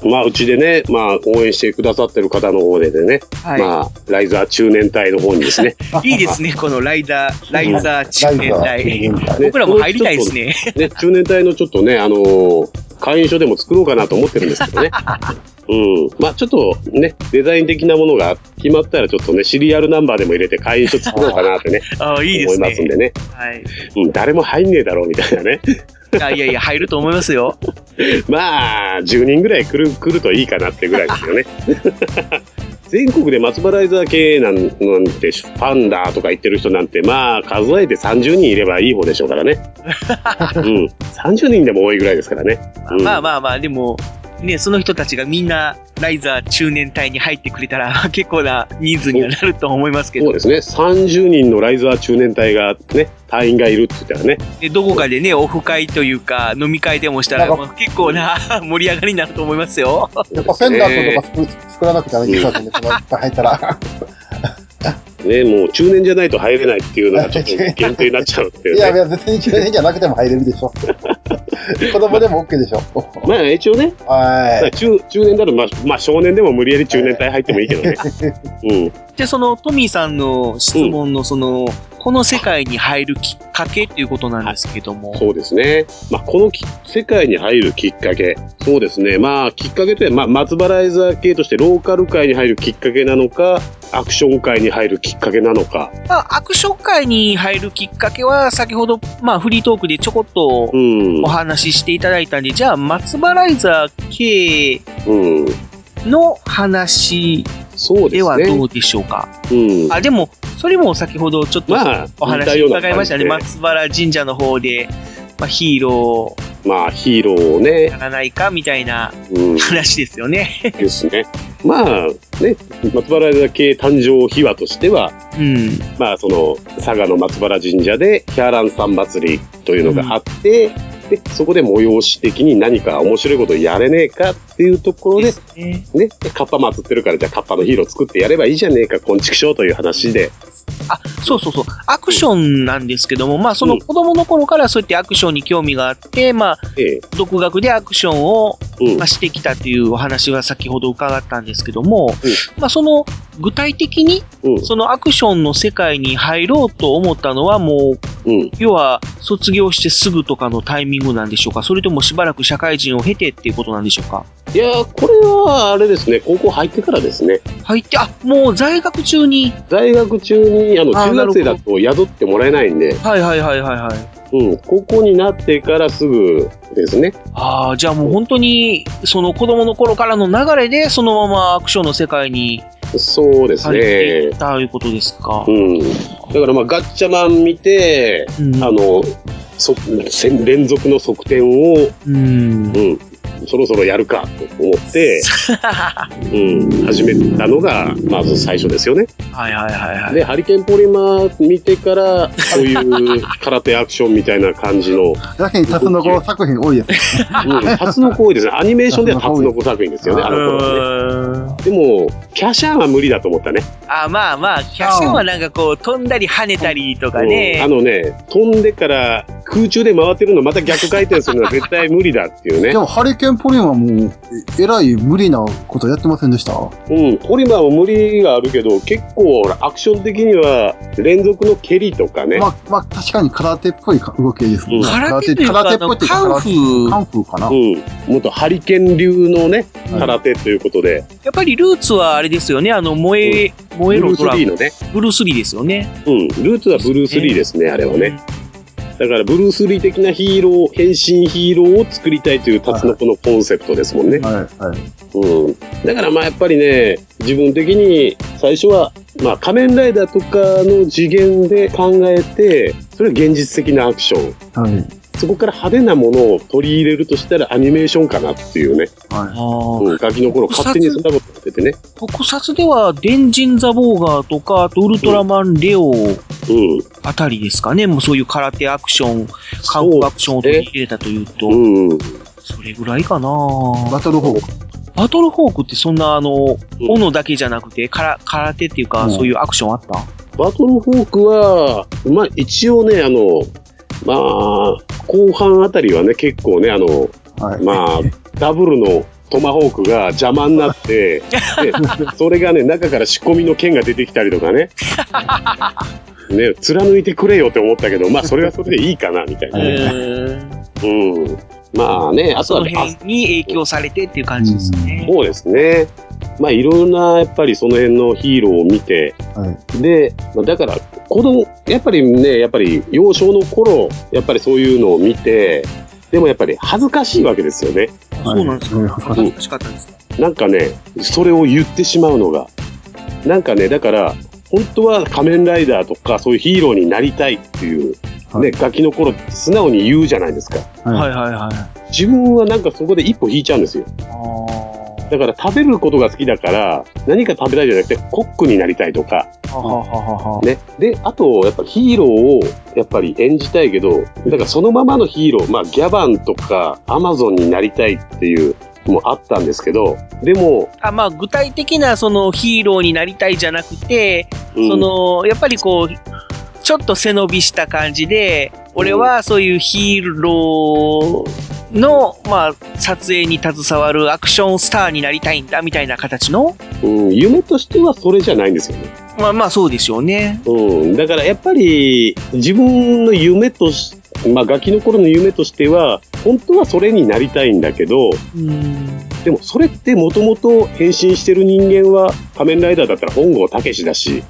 まあ、うちでね、まあ、応援してくださってる方の方でね、はいまあ、ライザー中年隊の方にですね。いいですね、このライダー、ライザー中年隊。ね僕らも入りたいですね。ね、中年隊のちょっとね、あのー会員証でも作ろうかなと思ってるんですけどね。うん。まあちょっとね、デザイン的なものが決まったらちょっとね、シリアルナンバーでも入れて会員証作ろうかなってね。ああ、いいですね。思いますんでね。はい。うん、誰も入んねえだろうみたいなね。あいやいや、入ると思いますよ。まあ、10人ぐらい来る、来るといいかなってぐらいですよね。全国で松原イザー系なんなんて、ファンだとか言ってる人なんて、まあ、数えて30人いればいい方でしょうからね。うん。30人でも多いぐらいですからね。うんまあまあまあ、でも、ね、その人たちがみんな、ライザー中年隊に入ってくれたら、結構な人数にはなると思いますけど。そうですね。30人のライザー中年隊がね、隊員がいるって言ったらね。でどこかでね、オフ会というか、飲み会でもしたら、まあ結構な 盛り上がりになると思いますよ。やっぱペンダントとか作作らなくちゃいけないですね、そのいっぱい入ったら。ね、もう中年じゃないと入れないっていうのがちょっと限定になっちゃうっていうね。いやいや、別に中年じゃなくても入れるでしょ。子供でも OK でしょ。まあ一応ね、はい。中中年だと、まあ、まあ少年でも無理やり中年隊入ってもいいけどね。うん。で、そのトミーさんの質問のその、この世界に入るきっかけっていうことなんですけども。そうですね。まあ、このき世界に入るきっかけ。そうですね。まあ、きっかけというのは、まあ、松原イザー系としてローカル界に入るきっかけなのか、アクション界に入るきっかけなのか。まあ、アクション界に入るきっかけは、先ほど、まあ、フリートークでちょこっとうんお話ししていただいたんで、じゃあ、松原イザー系うん。の話そうではどうでしょうか？うん。あ、でも、それも先ほどちょっとまあお話伺いましたね。感じ松原神社の方で、まあ、ヒーロまあ、ヒーローをねー、ならないかみたいなうん。話ですよね。ですね。まあ、ね、松原イザー系誕生秘話としては、うん。まあ、その、佐賀の松原神社で、ヒャーランさん祭りというのがあって、で、そこで催し的に何か面白いことやれねえかっていうところで、ね、でカッパ祀ってるから、じゃあカッパのヒーロー作ってやればいいじゃねえか、こんちくしょうという話で。あ、そうそうそう。アクションなんですけども、まあ、その子供の頃からそうやってアクションに興味があって、まあ、独学でアクションを、まあ、してきたというお話は先ほど伺ったんですけども、まあ、その、具体的に、そのアクションの世界に入ろうと思ったのはもう、要は、卒業してすぐとかのタイミングなんでしょうか？それともしばらく社会人を経てっていうことなんでしょうか？いやー、これはあれですね、高校入ってからですね。入って、あ、もう在学中に？在学中に、あの、あー中学生だと宿ってもらえないんで、はいはいはいはいはい。うん、高校になってからすぐですね。ああ、じゃあもう本当に、その子供の頃からの流れで、そのままアクションの世界にそうです入っていねっ。たということですか。うん。だからまあ、ガッチャマン見て、あの、そせん連続の側転を、うん。そろそろやるかと思って、うん、始めたのが、まず最初ですよね。はいはいはいはい。で、ハリケーンポリマー見てから、そういう 空手アクションみたいな感じの、やけにタツノコ作品多いやつ。うん、タツノコ多いですね。アニメーションではタツノコ作品ですよね、あの頃はね。でも、キャシャンは無理だと思ったね。あまあまあ、キャッシャンはなんかこう、飛んだり跳ねたりとかね。うんあのね、飛んでから空中で回ってるのまた逆回転するのは絶対無理だっていうねで。も、ハリケーンポリンはもう、ええらい無理なことやってませんでした？うん、ポリマーも無理があるけど、結構アクション的には連続の蹴りとかね。まあ、まあ、確かに空手っぽいか動きですもんね。空手というか空手っぽいっていうか、あの空手カンフーかな。うん。もっとハリケーン流のね、空手ということで。やっぱりルーツはあれですよね、あの、燃え、燃えろドラゴン。ブルースリーのね。ブルース・リーですよね。うん、ルーツはブルース・リーですね、あれはね。だから、ブルース・リー的なヒーロー、変身ヒーローを作りたいというタツノコのコンセプトですもんね。うん。だから、まあ、やっぱりね、自分的に最初は、まあ、仮面ライダーとかの次元で考えて、それは現実的なアクション。はい。そこから派手なものを取り入れるとしたらアニメーションかなっていうね。うん、ガキの頃勝手にそんなことやっててね。特撮では、デンジン・ザ・ボーガーとか、あとウルトラマン・レオあたりですかね。もうそういう空手アクション、カンフーアクションを取り入れたというと、それぐらいかな。バトルホーク。バトルホークってそんなあの、斧だけじゃなくて、から空手っていうか、うん。そういうアクションあった？バトルフォークは、まあ一応ね、あの、まあ、後半あたりはね、結構ね、あの、まあ、ダブルのトマホークが邪魔になって、でそれがね、中から仕込みの剣が出てきたりとかね。ね、貫いてくれよって思ったけど、まあそれはそれでいいかな、みたいなね。うん。まあね、あとそのはね、辺に影響されてっていう感じですね。そうですね。まあいろんな、やっぱりその辺のヒーローを見て、で、まあだから、子供、やっぱりね、やっぱり幼少の頃、やっぱりそういうのを見て、でもやっぱり恥ずかしいわけですよね。そうなんですか。恥ずかしかったんですか。なんかね、それを言ってしまうのが。なんかね、だから、本当は仮面ライダーとかそういうヒーローになりたいっていう、ね、ガキの頃素直に言うじゃないですか。はいはいはい。自分はなんかそこで一歩引いちゃうんですよ。だから食べることが好きだから、何か食べたいじゃなくて、コックになりたいとか、ね。で、あと、やっぱヒーローを、やっぱり演じたいけど、だからそのままのヒーロー、まあ、ギャバンとか、アマゾンになりたいっていう、もあったんですけど、でも、あまあ、具体的なそのヒーローになりたいじゃなくて、うん。その、やっぱりこう、ちょっと背伸びした感じで、俺はそういうヒーローの、まあ、撮影に携わるアクションスターになりたいんだ、みたいな形のうん、夢としてはそれじゃないんですよね。まあまあ、そうでしょうね。うん、だからやっぱり自分の夢とし、まあガキの頃の夢としては、本当はそれになりたいんだけど、でもそれってもともと変身してる人間は仮面ライダーだったら本郷武史だし、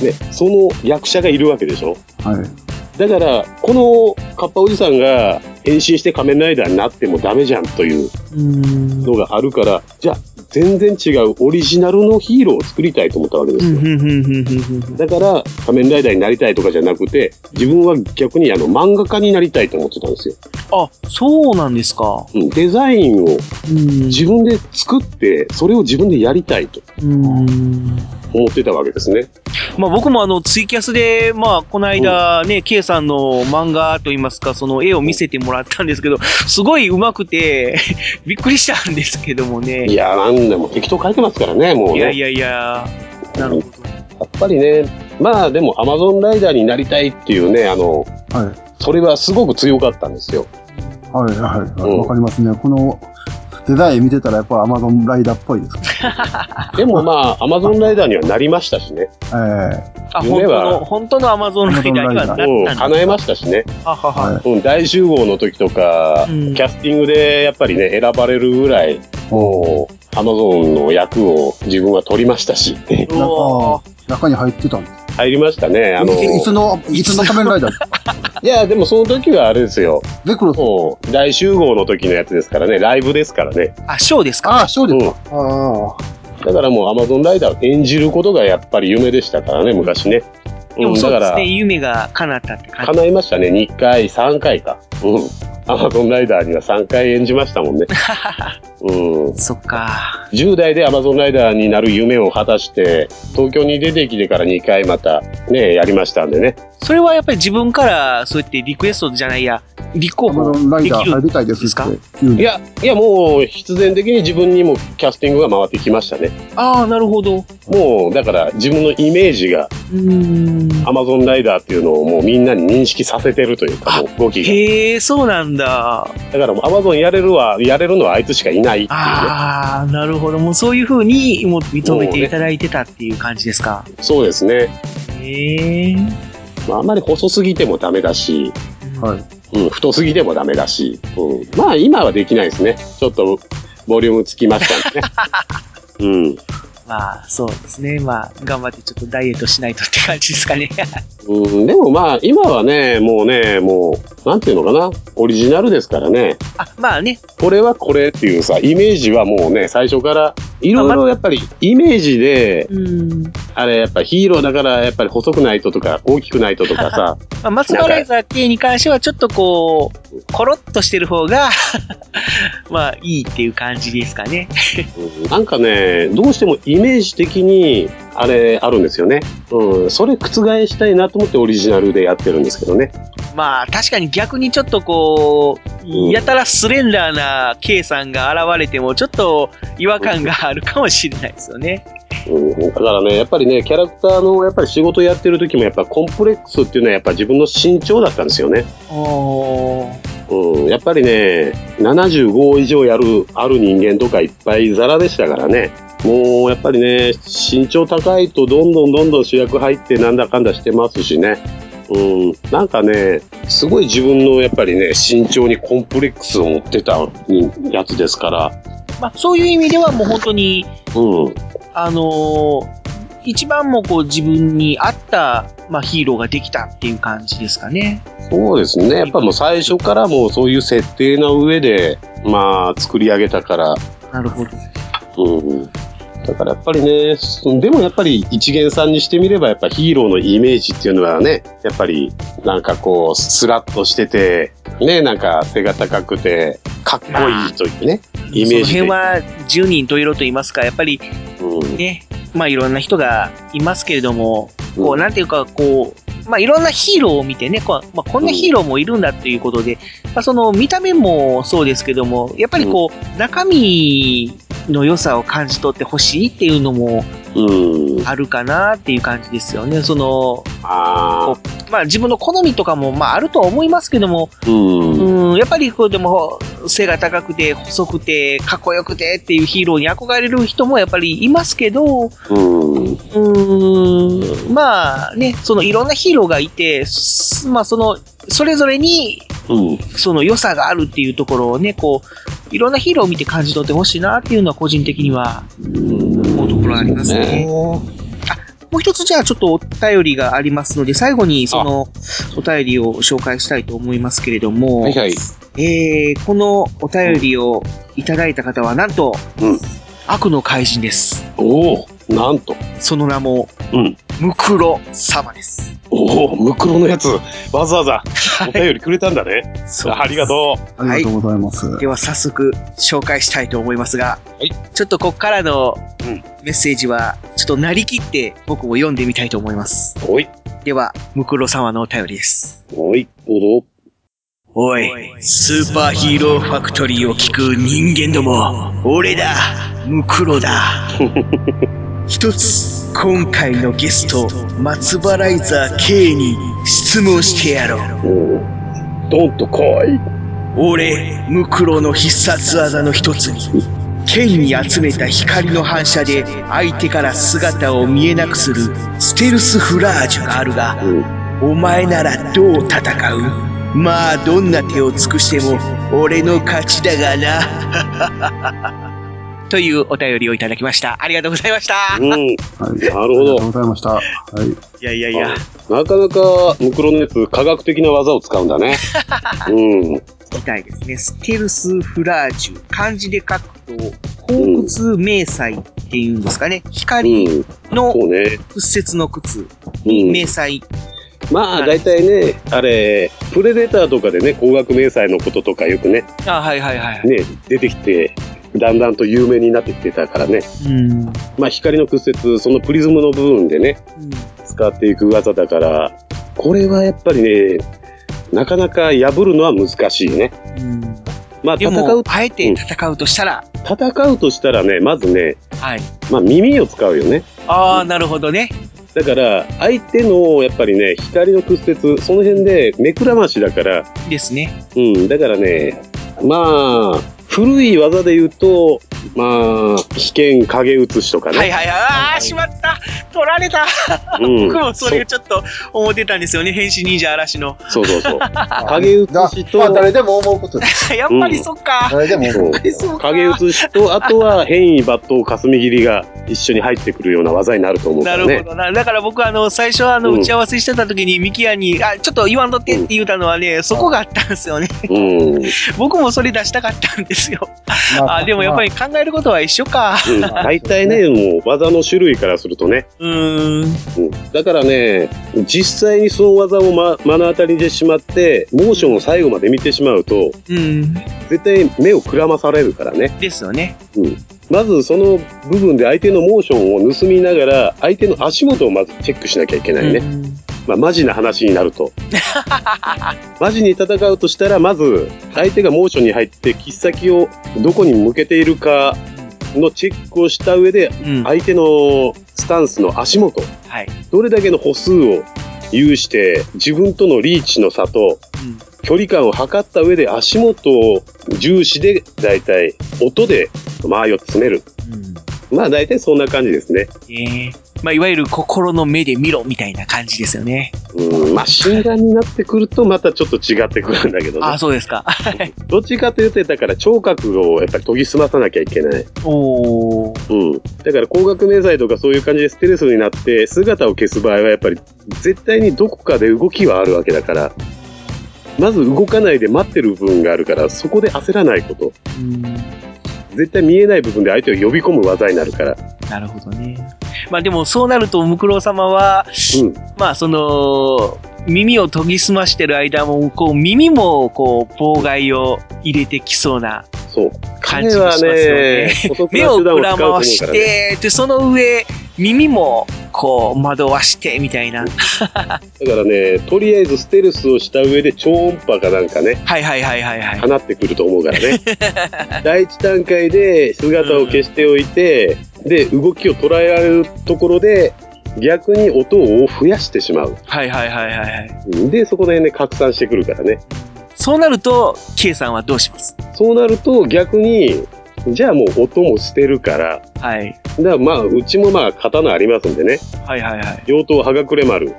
ね、その役者がいるわけでしょ？はい。だから、このカッパおじさんが変身して仮面ライダーになってもダメじゃんというのがあるから、じゃあ全然違うオリジナルのヒーローを作りたいと思ったわけですよ。だから、仮面ライダーになりたいとかじゃなくて、自分は逆にあの漫画家になりたいと思ってたんですよ。あ、そうなんですか。うん、デザインを自分で作って、それを自分でやりたいと思ってたわけですね。まあ僕もあの、ツイキャスで、まあ、この間ね、K さんの漫画といいますか、その絵を見せてもらったんですけど、すごい上手くて、びっくりしたんですけどもね。いや、なんでも適当書いてますからね、もうね。いやいやいや、なるほど。やっぱりね、まあでもアマゾンライダーになりたいっていうね、あの、それはすごく強かったんですよ。はいはいはい。わかりますね。このデザイン見てたらやっぱアマゾンライダーっぽいです。でもまあ、アマゾンライダーにはなりましたしね。えあ、本当の、本当のアマゾンライダーにはなったんうん、叶えましたしね。ははは。うん、大集合の時とか、キャスティングでやっぱりね、選ばれるぐらい、もう、アマゾンの役を自分は取りましたし。え中中に入ってたんです。入りましたね。あの、いつの、いつの仮面ライダーですか？いや、でもその時はあれですよ。ゼクロス。大集合の時のやつですからね、ライブですからね。あ、ショーですか？あ、ショーですか？ああ。だからもうアマゾンライダーを演じることがやっぱり夢でしたからね、昔ね。でもそうだからですね、、夢が叶ったって感じ。叶いましたね、2回、3回か。うん。アマゾンライダーには3回演じましたもんね。うん。そっか。10代でアマゾンライダーになる夢を果たして、東京に出てきてから2回またね、やりましたんでね。それはやっぱり自分からそうやってリクエストじゃないや、立候補ライダーできる入りたいですかいや、いやもう必然的に自分にもキャスティングが回ってきましたね。ああ、なるほど。もう、だから自分のイメージが、アマゾンライダーっていうのをもうみんなに認識させてるというか、もう動きが。へえ、そうなんだ。だからアマゾンやれるわ、やれるのはあいつしかいないっていうね。ああ、なるほど。もうそういうふうにもう認めていただいてたっていう感じですか。そうですね。へえ。まあ、あんまり細すぎてもダメだし、はい。うん、太すぎてもダメだし、うん、まあ今はできないですね。ちょっとボリュームつきましたんでね。うん。まあ、そうですね。まあ、頑張ってちょっとダイエットしないとって感じですかね。うん、でもまあ今はね、もうね、もう、なんていうのかな、オリジナルですからね。あ、まあね。これはこれっていうさ、イメージはもうね、最初から、いろいろやっぱりイメージで、あれやっぱヒーローだからやっぱり細くないととか、大きくないととかさ、まあ、松原ザー系に関してはちょっとこう、コロッとしてる方が、まあいいっていう感じですかね。なんかね、どうしてもイメージ的に、あれ、あるんですよね。うん、それ覆したいなと思ってオリジナルでやってるんですけどね。まあ確かに逆にちょっとこう、やたらスレンダーな K さんが現れてもちょっと違和感があるかもしれないですよね。うん、だからね、やっぱりね、キャラクターのやっぱり仕事やってる時もやっぱコンプレックスっていうのはやっぱ自分の身長だったんですよね。うん、やっぱりね、75以上やる、ある人間とかいっぱいザラでしたからね。もうやっぱりね、身長高いとどんどんどんどん主役入ってなんだかんだしてますしね。うん、なんかね、すごい自分のやっぱりね、身長にコンプレックスを持ってたやつですから。まあそういう意味ではもう本当に、うん。あのー一番もこう自分に合った、まあ、ヒーローができたっていう感じですかね。そうですね。やっぱもう最初からもうそういう設定の上で、まあ作り上げたから。なるほど。うん。だからやっぱりね、でもやっぱり一元さんにしてみればやっぱヒーローのイメージっていうのはね、やっぱりなんかこうスラッとしてて、ね、なんか背が高くて、かっこいいというね、イメージで。その辺は十人十色と言いますか、やっぱりね、まあいろんな人がいますけれども、こうなんていうかこう、まあいろんなヒーローを見てね、こうまあ、こんなヒーローもいるんだっていうことで、まあその見た目もそうですけども、やっぱりこう、中身の良さを感じ取ってほしいっていうのもあるかなっていう感じですよね。その、こうまあ自分の好みとかもまああるとは思いますけども、うん。うん、やっぱりこうでも背が高くて細くてかっこよくてっていうヒーローに憧れる人もやっぱりいますけど、うん。うん、まあね、そのいろんなヒーローがいて、すまあその、それぞれに、うん。その良さがあるっていうところをね、こう、いろんなヒーローを見て感じ取ってほしいなっていうのは個人的には。思うところありますね。もう一つじゃあちょっとお便りがありますので、最後にそのお便りを紹介したいと思いますけれども、はいはいえー、このお便りをいただいた方はなんと、悪の怪人です。おおなんと。その名も、うん。ムクロ様です。おお、ムクロのやつ、わざわざお便りくれたんだね。そうありがとう。ありがとうございます。では早速紹介したいと思いますが、はいちょっとこっからのメッセージは、ちょっとなりきって僕も読んでみたいと思います。おい。では、ムクロ様のお便りです。おい、どうぞ。おい、スーパーヒーローファクトリーを聞く人間ども、俺だ、ムクロだ。一つ、今回のゲスト、松原イザー K に質問してやろう。どんと来い。俺、ムクロの必殺技の一つに、剣に集めた光の反射で相手から姿を見えなくするステルスフラージュがあるが、お前ならどう戦う？まあ、どんな手を尽くしても俺の勝ちだがな。というお便りをいただきました。ありがとうございました。うん。なるほど。ありがとうございました。はい。いやいやいや。なかなか、ムクロのやつ、科学的な技を使うんだね。うん。みたいですね。ステルスフラージュ。漢字で書くと、鉱窟迷彩っていうんですかね。光の屈折の靴に迷彩。まあ、大体ね、あれ、プレデターとかでね、光学迷彩のこととかよくね、あ、はいはいはい。ね、出てきて、だんだんと有名になってきてたからね。うん。まあ、光の屈折、そのプリズムの部分でね、使っていく技だから、これはやっぱりね、なかなか破るのは難しいね。まあ、で戦う、、もあえて戦うとしたら、戦うとしたらね、まずね、はい。まあ、耳を使うよね。ああ、なるほどね。だから、相手の、やっぱりね、光の屈折、その辺で目くらましだから、ですね。うん、だからね、まあ、古い技で言うと、まあ、危険影写しとかね。はいはいはい。ああ、しまった取られた、うん僕もそれちょっと思ってたんですよね。変身忍者嵐の。そうそうそう。影写しと、まあ、誰でも思うことです。やっぱりそっか。誰でも思う。影写しと、あとは変異抜刀霞切りが一緒に入ってくるような技になると思うかならね。るほどな。だから僕あの、最初あの、うん打ち合わせしてた時にミキヤに、あ、ちょっと言わんとってって言うたのはね、そこがあったんですよね。うん。僕もそれ出したかったんですよ。あ、でもやっぱり考えることは一緒か。うん、大体ね、もう技の種類からするとね。うーん。うんだからね、実際にその技を、ま、目の当たりにしてしまって、モーションを最後まで見てしまうと、うん。絶対目をくらまされるからね。ですよね。うん。まずその部分で相手のモーションを盗みながら、相手の足元をまずチェックしなきゃいけないね。まあ、マジな話になると。マジに戦うとしたら、まず、相手がモーションに入って、切っ先をどこに向けているかのチェックをした上で、相手のスタンスの足元、はい。どれだけの歩数を有して、自分とのリーチの差と、距離感を測った上で足元を重視で、だいたい音で間合いを詰める。まあ大体そんな感じですね。ええまあ、いわゆる心の目で見ろみたいな感じですよね。うん、まあ心眼になってくるとまたちょっと違ってくるんだけどね。あ、そうですか。どっちかというと、だから聴覚をやっぱり研ぎ澄まさなきゃいけない。おうん。だから光学迷彩とかそういう感じでステレスになって姿を消す場合はやっぱり絶対にどこかで動きはあるわけだから、まず動かないで待ってる部分があるから、そこで焦らないこと。絶対見えない部分で相手を呼び込む技になるから。なるほどね。まあでもそうなると、ムクロウ様は、まあその、耳を研ぎ澄ましてる間も、こう耳もこう妨害を入れてきそうな。感じがしますよね。目をくら回して、で、その上、耳もこう惑わしてみたいな。だからね、とりあえずステルスをした上で超音波かなんかね、はいはいはいはいはい。放ってくると思うからね。第一段階で姿を消しておいて、で、動きを捉えられるところで、逆に音を増やしてしまう。はいはいはいはいはい。で、そこら辺で拡散してくるからね。そうなると、K さんはどうします？そうなると逆に、じゃあもう音も捨てるから、はい。だからまあ、うちもまあ、刀ありますんでね。はいはいはい。妖刀はがくれ丸。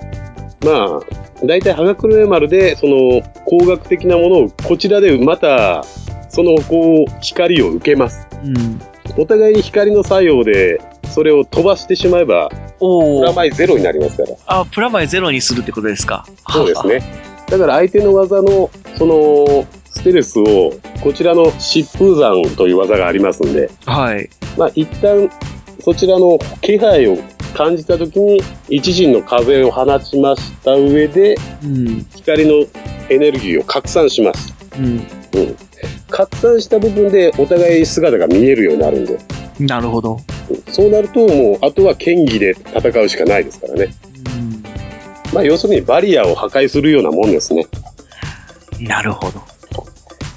まあ、大体はがくれ丸で、その、工学的なものを、こちらでまた、その、こう、光を受けます。うん。お互いに光の作用で、それを飛ばしてしまえば、おプラマイゼロになりますから。あ、プラマイゼロにするってことですか？そうですね。だから相手の技の、その、ステルスを、こちらの疾風山という技がありますんで、はい。まあ一旦、そちらの気配を感じたときに、一陣の風を放ちました上で、うん。光のエネルギーを拡散します。うん。うん。拡散した部分でお互い姿が見えるようになるんで。なるほど。そうなると、もう、あとは剣技で戦うしかないですからね。まあ、要するにバリアを破壊するようなもんですね。なるほど。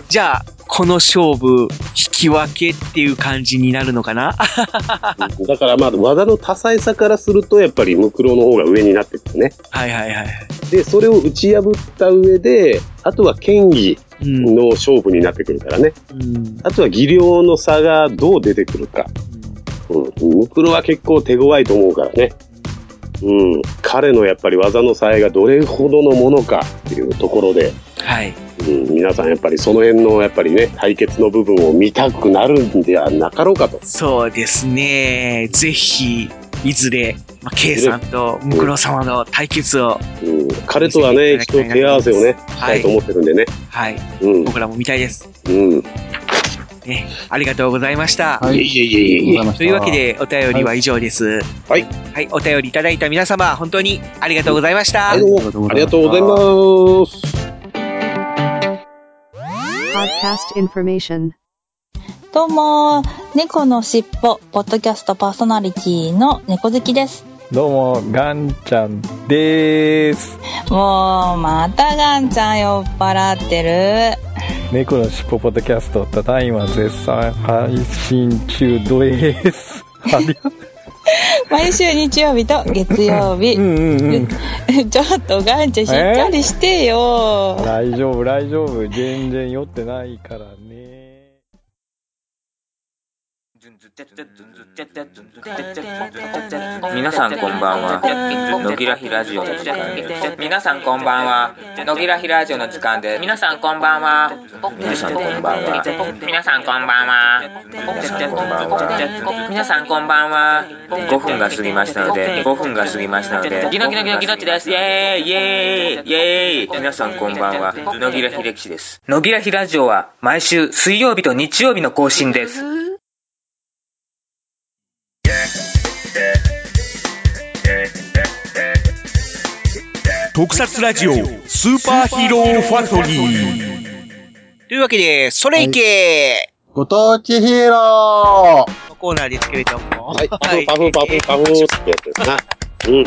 じゃあ、この勝負、引き分けっていう感じになるのかな？だからまあ、技の多彩さからすると、やっぱりムクロの方が上になってくるね。はいはいはい。で、それを打ち破った上で、あとは剣技の勝負になってくるからね。うん。あとは技量の差がどう出てくるか。うん。ムクロは結構手強いと思うからね。うん。彼のやっぱり技の差異がどれほどのものかっていうところで、はい。うん、皆さんやっぱりその辺のやっぱりね、対決の部分を見たくなるんではなかろうかと。そうですね。ぜひ、いずれ、まあ、K さんとムクロ様の対決を、うん、彼とはね、一度手合わせをね、したいと思ってるんでね。はい。うん。僕らも見たいです。うん。ね、ありがとうございました。はいいえいえいえいえありがというわけで、お便りは以上です。はい。はい、お便りいただいた皆様、本当にありがとうございました。はい、どうもありがとうございます。Podcast information. どうも、猫のしっぽ、ポッドキャストパーソナリティの猫好きです。どうも、ガンちゃんでーす。もう、またガンちゃん酔っ払ってる。猫のしっぽポッドキャスト、ただいま絶賛配信中です。ありが 毎週日曜日と月曜日。ちょっとガンちゃんしっかりしてよ。大丈夫、大丈夫。全然酔ってないからね。皆さんこんばんは。野木らひラジオの時間です。皆さんこんばんは。野木らひラジオの時間です。皆さんこんばんは。皆さんこんばんは。皆さんこんばんは。皆さんこんばんは。皆さんこんばんは。5分が過ぎましたので、5分が過ぎましたので、ギノギノギノギノッチです？イェーイイェーイイェーイ皆さんこんばんは。野木らひ歴史です。野木らひラジオは毎週水曜日と日曜日の更新です。特撮ラジオスーパーヒーローファクトリーというわけで、それいけご当地ヒーローのコーナーですけれども。はい、パフパフパフパフってやつですな。うん。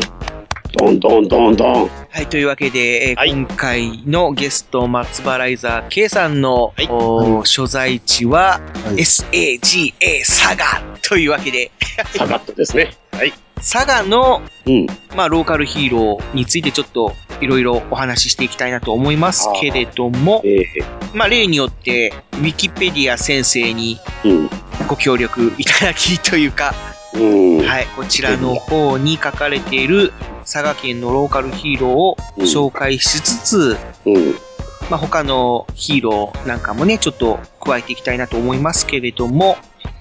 ドンドンドンドン。はい、というわけで、えー今回のゲスト、松原井沢 K さんの、おー所在地は、SAGA 佐賀というわけで、サガットですね。はい。佐賀の、うん。まあ、ローカルヒーローについてちょっといろいろお話ししていきたいなと思いますけれども、まあ、例によって、ウィキペディア先生にご協力いただきというか、はい、こちらの方に書かれている佐賀県のローカルヒーローを紹介しつつ、まあ、他のヒーローなんかもね、ちょっと加えていきたいなと思いますけれども、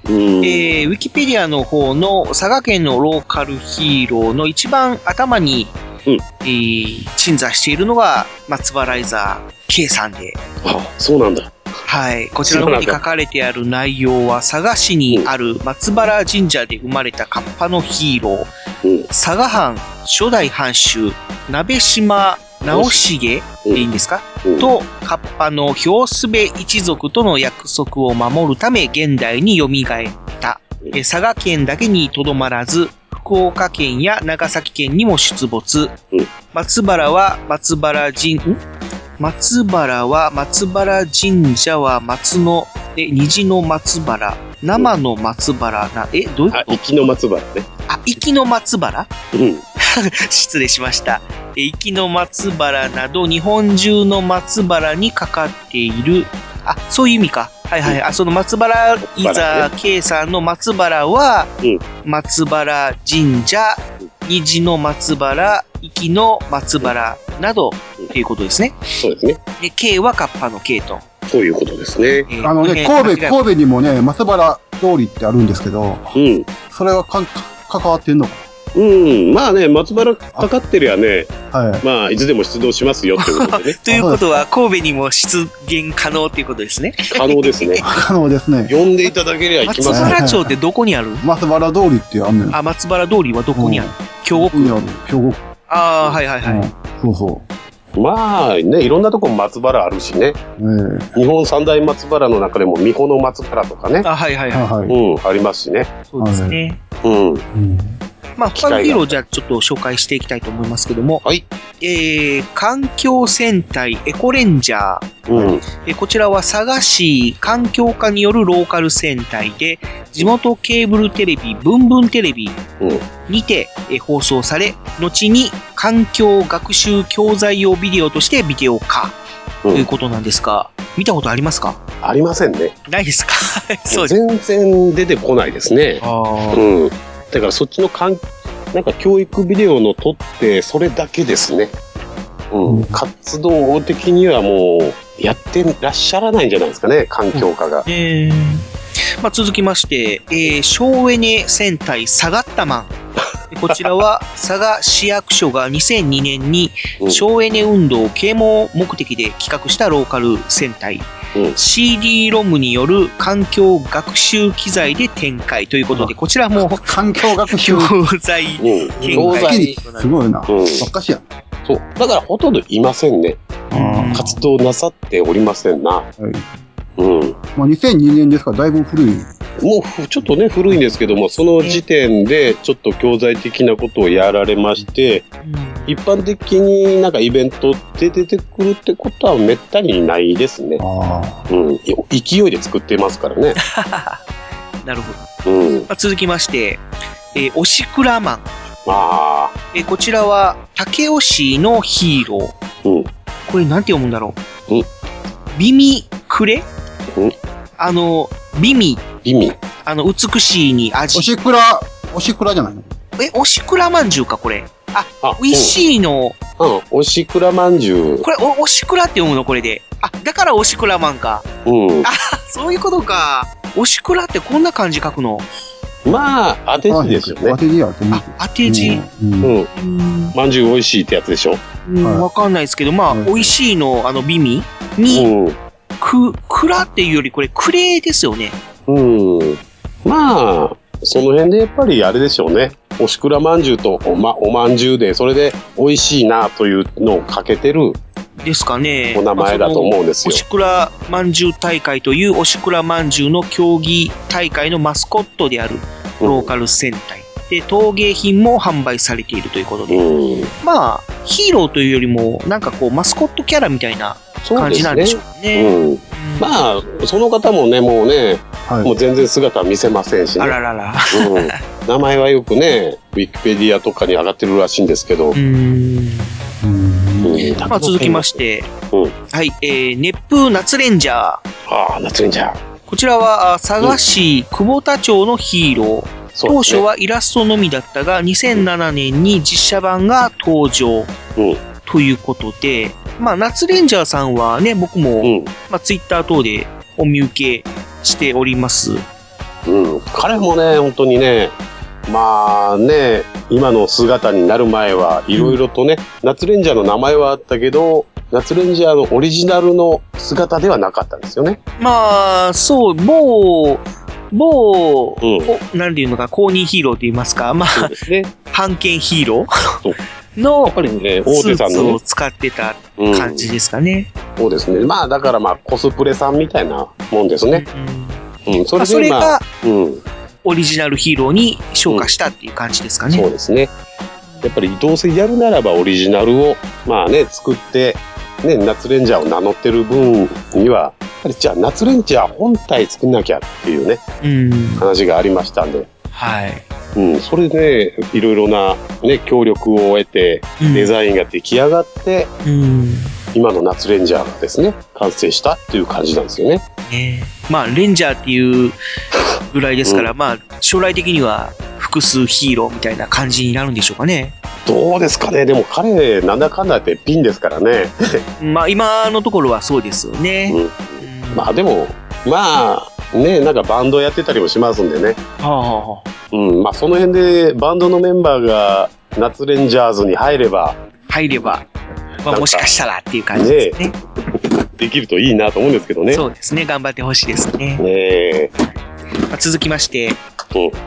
えー、ウィキペディアの方の佐賀県のローカルヒーローの一番頭に、えー鎮座しているのが松原井沢 K さんで、あ、そうなんだ。はい。こちらの方に書かれてある内容は、佐賀市にある松原神社で生まれたカッパのヒーロー、佐賀藩初代藩主、鍋島直重でいいんですか、と、カッパの氷すべ一族との約束を守るため現代に蘇った。え佐賀県だけにとどまらず、福岡県や長崎県にも出没。松原は松原神、ん？松原は松原神社は松の、え、虹の松原、生の松原な、え、どういうこと？あ、きの松原ね。あ、きの松原？うん。失礼しました。えー、きの松原など日本中の松原にかかっている、あ、そういう意味か。はいはい。あ、その松原伊沢圭さんの松原は、松原神社、虹の松原、きの松原など、っていうことですね。そうですね。で、K はカッパの K と。そういうことですね。あのね、神戸、神戸にもね、松原通りってあるんですけど、それはかん関わってんのかうん、まあね、松原かかってりゃね、はい。まあ、いつでも出動しますよってことでね。ということは、神戸にも出現可能っていうことですね。可能ですね。可能ですね。呼んでいただけりゃ行き松ますね。原町ってどこにある？松原通りってあんねん。あ、松原通りはどこにある？京極にある。兵庫区。ああ、はいはいはい。そうそまあね、いろんなとこ松原あるしね。日本三大松原の中でも、美穂の松原とかね。あ、はいはいはい。はいうん、ありますしね。そうですね。うん。まあ、他のヒーローじゃあちょっと紹介していきたいと思いますけども。はい。えー、環境戦隊エコレンジャー。うん。えーこちらは佐賀市環境課によるローカル戦隊で、地元ケーブルテレビ、ブンブンテレビにて、えー放送され、後に環境学習教材用ビデオとしてビデオ化ということなんですが、見たことありますか？ありませんね。ないですか？そう全然出てこないですね。うん。だからそっちのかん、なんか教育ビデオの撮って、それだけですね。うん。活動的にはもう、やってらっしゃらないんじゃないですかね、環境課が。えーまあ、続きまして、えー、省エネ戦隊サガッタマン。こちらは佐賀市役所が2002年に省エネ運動を啓蒙目的で企画したローカル戦隊。CD ロムによる環境学習機材で展開ということで、こちらも環境学習教材展教開。材すごいな。うん。おかしいやん。そう。だからほとんどいませんね。活動なさっておりませんな。うん。まあ、2002年ですから、だいぶ古い。もうふちょっとね、古いんですけども、その時点でちょっと教材的なことをやられまして、一般的になんかイベントで出てくるってことはめったにないですね。うん。い勢いで作ってますからね。なるほど。うん。まあ、続きまして、えー、おしくらマン。あえーこちらは、竹吉のヒーロー。うん。これなんて読むんだろう。うん。ビミクレうん。あの、ビミ。ビミ。あの、美しいに味。おしくら、おしくらじゃないの？え、おしくらまんじゅうか、これ。あ、あ美味しいの。うん。おしくらまんじゅう。これ、お、おしくらって読むの、これで。あ、だからおしくらまんか。うん。あ、そういうことか。おしくらってこんな漢字書くのまあ、当て字ですよね。当て字やと思う。当て字。うん。まんじゅう美味しいってやつでしょ？うん、わかんないですけど、まあ、美味しいの、あの、美味に、く、くらっていうより、これ、くれですよね。うん。まあ、その辺でやっぱりあれでしょうね。おしくらまんじゅうとおま、おまんじゅうで、それで美味しいなというのをかけてるですかね。お名前だと思うんですよおしくらまんじゅう大会というおしくらまんじゅうの競技大会のマスコットであるローカル戦隊。で、陶芸品も販売されているということで。まあ、ヒーローというよりも、なんかこう、マスコットキャラみたいな感じなんでしょうね。うん。まあ、その方もね、もうね、もう全然姿は見せませんしね。あららら。うん。名前はよくね、ウィキペディアとかに上がってるらしいんですけど。うん。まあ、続きまして、うん。はい、えー、熱風夏レンジャー。ああ、夏レンジャー。こちらは、あ佐賀市久保田町のヒーロー。当初はイラストのみだったが、2007年に実写版が登場。ということで、まあ、夏レンジャーさんはね、僕も、まあ、ツイッター等でお見受けしております。うん。彼もね、本当にね、まあね、今の姿になる前はいろいろとね、夏レンジャーの名前はあったけど、夏レンジャーのオリジナルの姿ではなかったんですよね。まあ、そう、某、某、こなんていうのか、公認ヒーローと言いますか、まあ、判権 ヒーローの、やっぱりね、大手さんのを使ってた感じですかね。そうですね。まあだからまあコスプレさんみたいなもんですね。うん、そまあそれが、うん、オリジナルヒーローに昇華したっていう感じですかね。そうですね。やっぱりどうせやるならばオリジナルをまあね、作って、ね、夏レンジャーを名乗ってる分には、やっぱりじゃあ夏レンジャー本体作んなきゃっていうね、うん。話がありましたんで。はい。うん、それで、いろいろな、ね、協力を得て、デザインが出来上がって、うん。今の夏レンジャーがですね、完成したっていう感じなんですよね。ねまあ、レンジャーっていうぐらいですから、まあ、将来的には複数ヒーローみたいな感じになるんでしょうかね。どうですかねでも彼、なんだかんだってピンですからね。まあ、今のところはそうですよね。まあでも、まあ、ね、なんかバンドやってたりもしますんでね。はあはあはあ。うん、まあその辺でバンドのメンバーが夏レンジャーズに入れば、入れば、まあ、もしかしたらっていう感じですね。できるといいなと思うんですけどね。そうですね。頑張ってほしいですね。ねえ。まあ続きまして、うん。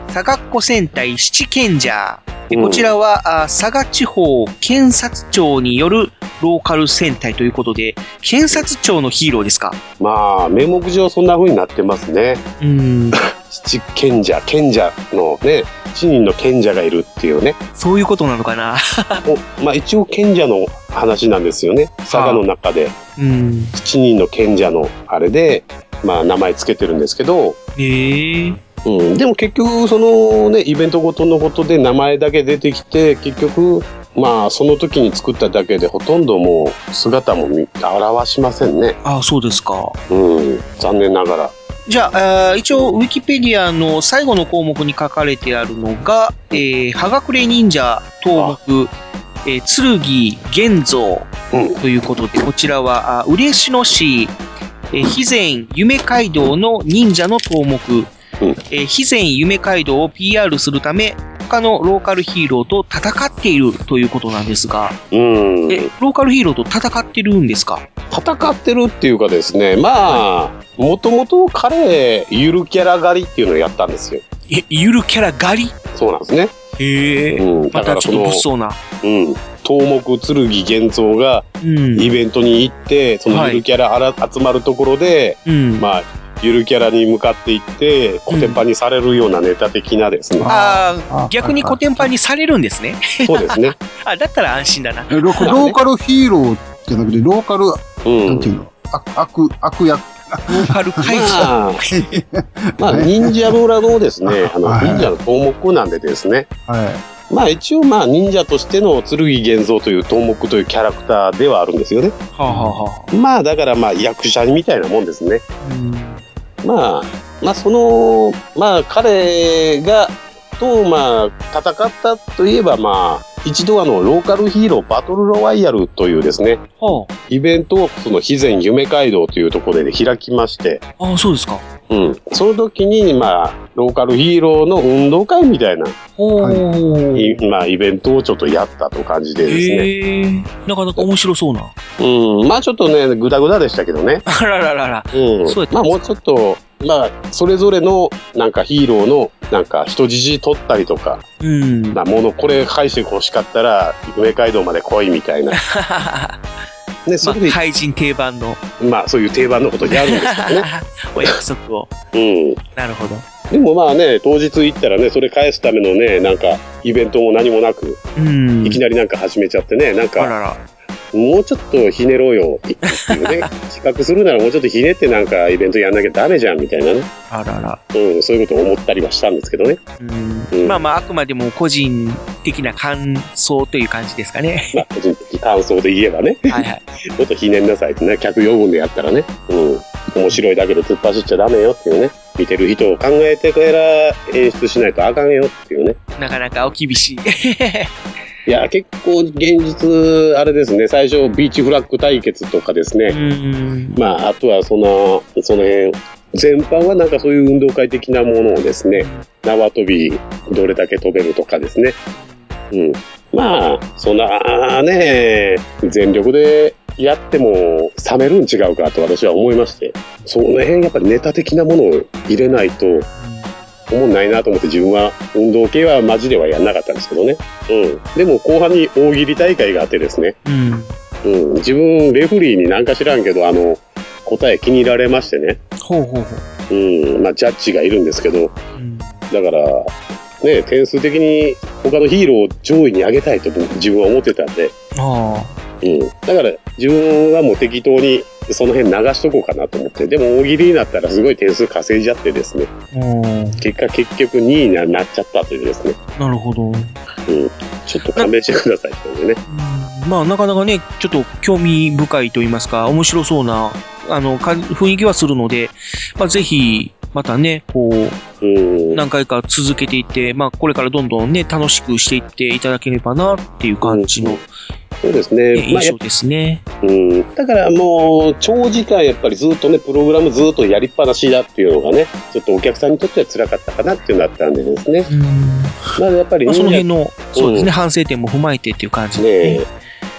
佐賀っ子戦隊七賢者。でこちらは、あ佐賀地方検察庁によるローカル戦隊ということで、検察庁のヒーローですか？まあ、名目上そんな風になってますね。うん。七賢者、賢者のね、七人の賢者がいるっていうね。そういうことなのかな？おまあ一応賢者の話なんですよね。佐賀の中で。うん。七人の賢者のあれで、まあ名前つけてるんですけど、へえ。うん、でも結局そのね、イベントごとのことで名前だけ出てきて、結局、まあその時に作っただけでほとんどもう姿も見表しませんね。ああ、そうですか。うん、残念ながら。じゃあ、一応、ウィキペディアの最後の項目に書かれてあるのが、えー、はがくれ忍者項目、えー、剣玄蔵ということで、こちらは、あ嬉野市、えー、肥前夢街道の忍者の項目、えー、肥前夢街道を PR するため、他のローカルヒーローと戦っているということなんですが、うん。え、ローカルヒーローと戦ってるんですか？戦ってるっていうかですね、まあ、もともと彼、ゆるキャラ狩りっていうのをやったんですよ。え、ゆるキャラ狩り？そうなんですね。へえ、うん、またちょっと物騒な。うん。東目剣玄蔵がイベントに行って、そのゆるキャラ集まるところで、うんまあ、ゆるキャラに向かっていって、コテンパンにされるようなネタ的なですね。ああ、逆にコテンパンにされるんですね。そうですね。あ、だったら安心だな。えロローカルヒーローじゃなくて、ローカル、なんていうの？悪、悪、悪役。ローカル怪まあ、まあ、忍者村のですね、あの、忍者の東目なんでですね。まあ一応まあ忍者としての剣玄蔵という東目というキャラクターではあるんですよね。はあ、はあはあ、まあだからまあ役者みたいなもんですね。まあ、まあその、まあ彼が、とまあ戦ったといえばまあ一度あのローカルヒーローバトルロワイヤルというですね、イベントをその肥前夢街道というところで開きまして、ああ、そうですか。うん。その時に、まあ、ローカルヒーローの運動会みたいな、いまあ、イベントをちょっとやったという感じでですね。なかなか面白そうな。うん。まあ、ちょっとね、ぐだぐだでしたけどね。あらららら。うん。そうやったまあ、もうちょっと、まあ、それぞれの、なんかヒーローの、なんか人質取ったりとか、うん。まあ、ものこれ返して欲しかったら、上街道まで来いみたいな。ね、それで、怪人定番のまあ、そういう定番のことやるんですけどね。お約束を。うん。なるほど。でもまあね、当日行ったらね、それ返すためのね、なんか、イベントも何もなく、うん。いきなりなんか始めちゃってね、なんか、あらら。もうちょっとひねろうよっていうね、企画するならもうちょっとひねってなんかイベントやんなきゃダメじゃんみたいなね。あらら。うん、そういうことを思ったりはしたんですけどね。まあまあ、あくまでも個人的な感想という感じですかね。まあ、個人的感想で言えばね。はいはい。もっとひねんなさいってね、客呼ぶんでやったらね。うん。面白いだけで突っ走っちゃダメよっていうね。見てる人を考えてから演出しないとあかんよっていうね。なかなかお厳しい。いや、結構現実、あれですね、最初ビーチフラッグ対決とかですね。まあ、あとはその、その辺、全般はなんかそういう運動会的なものをですね、縄跳びどれだけ飛べるとかですね。うん。まあ、そんなね、全力でやっても冷めるん違うかと私は思いまして、その辺やっぱりネタ的なものを入れないと、思んないなと思って自分は運動系はマジではやんなかったんですけどね。うん。でも後半に大喜利大会があってですね。うん。うん。自分、レフェリーになんか知らんけど、あの、答え気に入られましてね。ほうほうほう。うん。まあ、ジャッジがいるんですけど、だから、ね、点数的に他のヒーローを上位に上げたいと僕自分は思ってたんで、あうん。だから自分はもう適当にその辺流しとこうかなと思って。でも大喜利になったらすごい点数稼いじゃってですね。あ。うん。結果結局2位になっちゃったというですね。なるほど。うん。ちょっと勘弁してくださいっていうね。まあ、なかなかね、ちょっと興味深いと言いますか、面白そうな、あの、か雰囲気はするので、まあ、ぜひ、またね、こう、何回か続けていって、まあ、これからどんどんね、楽しくしていっていただければな、っていう感じのそうですね。ね印象ですね。うん。だからもう、長時間やっぱりずっとね、プログラムずっとやりっぱなしだっていうのがね、ちょっとお客さんにとっては辛かったかなっていうのがあったんでですね。まあやっぱりまあ、その辺の、そうですね、うん反省点も踏まえてっていう感じねで、え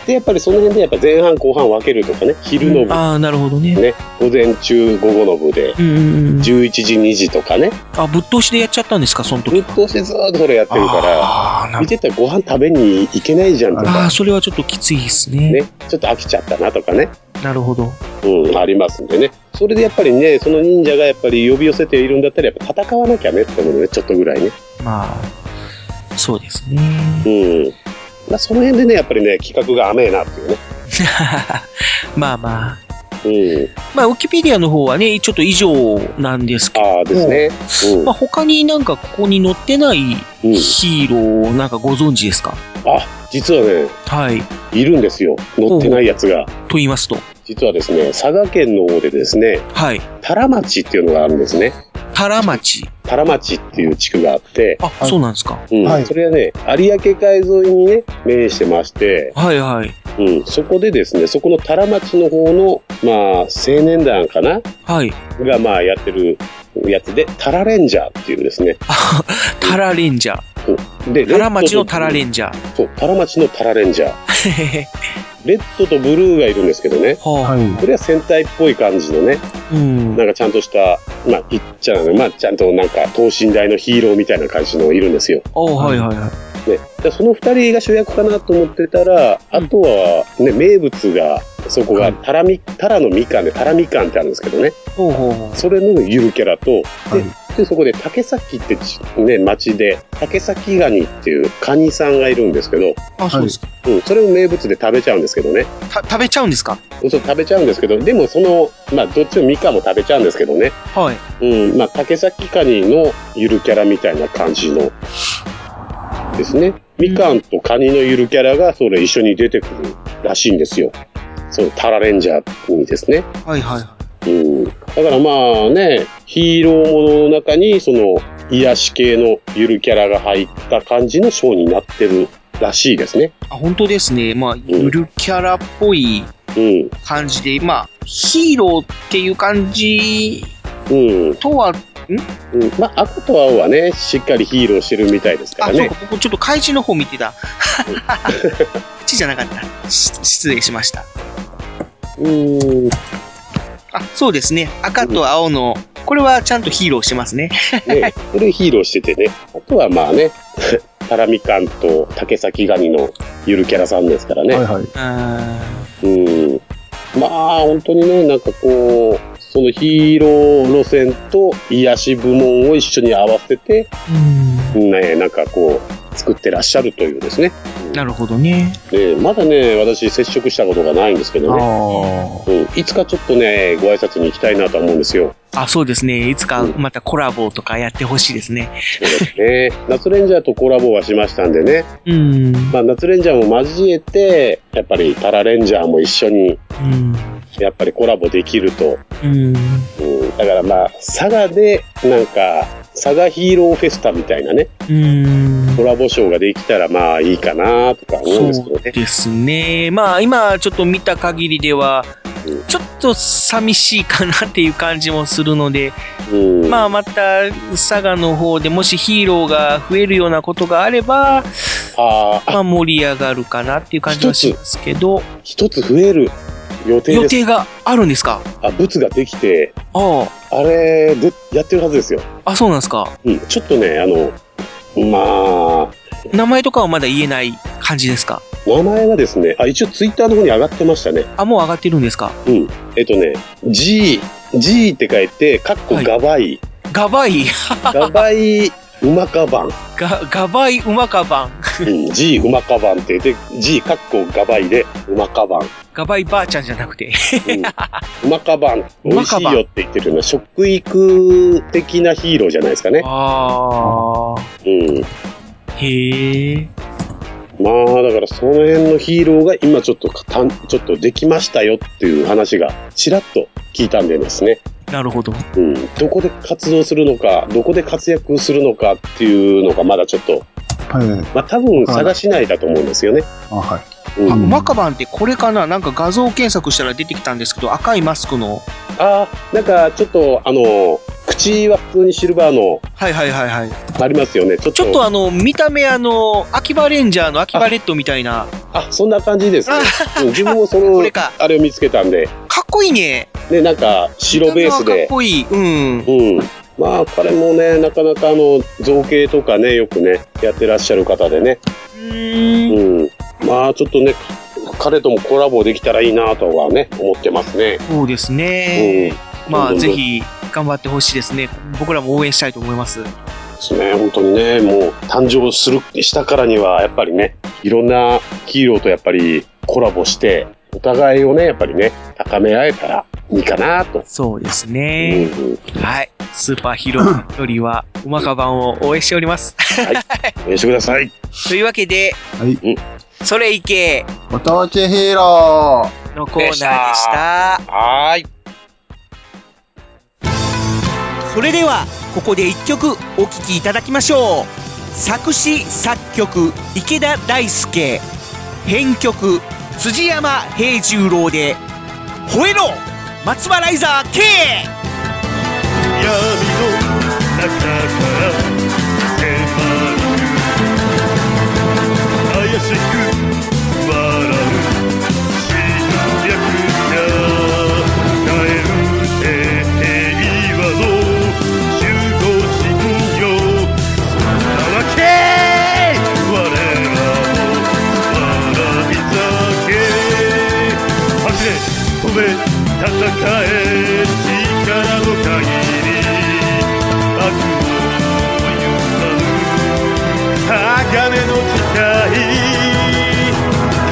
で、やっぱりその辺でやっぱ前半後半分けるとかね、昼の部、ああ、なるほどね。ね、午前中午後の部で、うんうんうん。11時2時とかね、あ、ぶっ通しでやっちゃったんですか、その時。ぶっ通しでずーっとそれやってるから、見てたらご飯食べに行けないじゃんとあかあ、、それはちょっときついですね。ね、ちょっと飽きちゃったなとかね、なるほど。うん、ありますんでね。それでやっぱりね、その忍者がやっぱり呼び寄せているんだったら、やっぱ戦わなきゃねって思うのね、ちょっとぐらいね。まあ、そうですね。うん。まあ、その辺でね、やっぱりね、企画が甘えなっていうね。まあまあ。うん。まあ、ウィキペディアの方はね、ちょっと以上なんですけど。ああですね。うんまあ、他になんかここに載ってないヒーロー、なんかご存知ですか？あ、実はね、はい。いるんですよ。乗ってないやつが。と言いますと。実はですね、佐賀県の方でですね、はい。タラ町っていうのがあるんですね。タラ町。タラ町っていう地区があって、あ、そうなんですか。うん、それはね、有明海沿いにね、面してまして、はいはい。うん、そこでですね、そこのタラ町の方の、まあ、青年団かな？はい。が、まあ、やってるやつで、タラレンジャーっていうですね。タラレンジャー。で、タラ町のタラレンジャー。そう、タラ町のタラレンジャー。レッドとブルーがいるんですけどね。これは戦隊っぽい感じのね、うん。なんかちゃんとした、まあ、ピッチャーの、まあ、ちゃんとなんか等身大のヒーローみたいな感じのいるんですよ。おはいはいはい。ね、でその二人が主役かなと思ってたら、あとは、ね、名物が、そこが、タラミ、タラのみかんで、タラみかんってあるんですけどね。ほうほうほう。それのゆるキャラと、で、でそこで竹崎ってちね、町で、竹崎ガニっていうカニさんがいるんですけど、あ、そうですか。うん、それを名物で食べちゃうんですけどね。た食べちゃうんですか？そう、食べちゃうんですけど、でもその、まあ、どっちもみかんも食べちゃうんですけどね。はい。うん、まあ、竹崎カニのゆるキャラみたいな感じの、ですね。みかんとカニのゆるキャラが、それ一緒に出てくるらしいんですよ。そのタラレンジャーにですね。はいはい。うん。だからまあね、ヒーローものの中に、その、癒し系のゆるキャラが入った感じのショーになってるらしいですね。あ、本当ですね。まあ、ゆるキャラっぽいうん。感じで、まあ、ヒーローっていう感じうん。とは、ん？うん。まあ、赤と青はね、しっかりヒーローしてるみたいですかあ、らねそうか。、僕ちょっと怪獣の方見てた。こっちじゃなかった。し失礼しました。うん。あ、そうですね。赤と青の、これはちゃんとヒーローしてますね。ね、これヒーローしててね。あとはまあね、タラミカンと竹崎ガニのゆるキャラさんですからね。はいはい。あうん。まあ、本当にね、なんかこう、そのヒーロー路線と癒し部門を一緒に合わせて、ね、なんかこう、作ってらっしゃるというですね。なるほどね。で、まだね、私接触したことがないんですけどね。うん、いつかちょっとね、ご挨拶に行きたいなとは思うんですよ。あ、そうですね。いつかまたコラボとかやってほしいですね。そうですね。夏レンジャーとコラボはしましたんでね。うん。まあ、夏レンジャーも交えて、やっぱりタラレンジャーも一緒に、うん。やっぱりコラボできると。うん。うん、だからまあ、佐賀で、なんか、佐賀ヒーローフェスタみたいなね、うん。コラボショーができたらまあいいかなとか思うんですけどね。ですね。まあ今ちょっと見た限りでは、ちょっと寂しいかなっていう感じもするので、うん、まあまた佐賀の方でもしヒーローが増えるようなことがあれば、あまあ盛り上がるかなっていう感じはしますけど、一つ増える予定。予定があるんですか？あ、ブツができて、ああれで、やってるはずですよ。あ。あ、そうなんですか？うん、ちょっとね、あの、まあ、名前とかはまだ言えない感じですか？名前はですね、あ、一応ツイッターの方に上がってましたね。あ、もう上がってるんですか？うん。えっとね、G、G って書いて、かっこガバイ。ガバイガバイ、うまかばん。ガ、ガバイうまかばん。うん、G うまかばんって言って、G かっこガバイで、うまかばん。ガバイばあちゃんじゃなくて。うまかばん。美味しいよって言ってるような、食育的なヒーローじゃないですかね。ああ。うん。へえ。まあ、だからその辺のヒーローが今ちょっとたん、ちょっとできましたよっていう話がちらっと聞いたんでですね。なるほど。うん。どこで活動するのか、どこで活躍するのかっていうのがまだちょっとはい。まあ多分探しないだと思うんですよね。あ、はい。うんあ、うまかばんってこれかな？なんか画像検索したら出てきたんですけど、赤いマスクの。ああ、なんかちょっと、あの、口は普通にシルバーのはいはいはいはい。ありますよね。ちょっと。あの、見た目あの、秋葉レンジャーの秋葉レッドみたいな。あ、そんな感じですね。うん自分もその、あれを見つけたんで。かっこいいね。ね、なんか、白ベースかっで。こいい。うん。うん。まあ、彼もね、なかなかあの、造形とかね、よくね、やってらっしゃる方でね。うん。まあ、ちょっとね、彼ともコラボできたらいいなとはね、思ってますね。そうですね。まあ、どんどんぜひ、頑張ってほしいですね。僕らも応援したいと思います。ですね、本当にね、もう誕生する、したからには、やっぱりね、いろんなヒーローとやっぱりコラボして、お互いをね、やっぱりね、高め合えたらいいかなと。そうですね。はい。スーパーヒーローよりは、うまかばんを応援しております。はい。応援してください。というわけで、はい。それいけご当地ヒーローのコーナーでした。はーい。それでは、ここで一曲お聴きいただきましょう。作詞作曲、池田大輔。編曲、辻山平十郎で、吠えろ松原イザー K! 闇の中から迫る怪しくえ力の限り悪を許さぬ鋼の誓い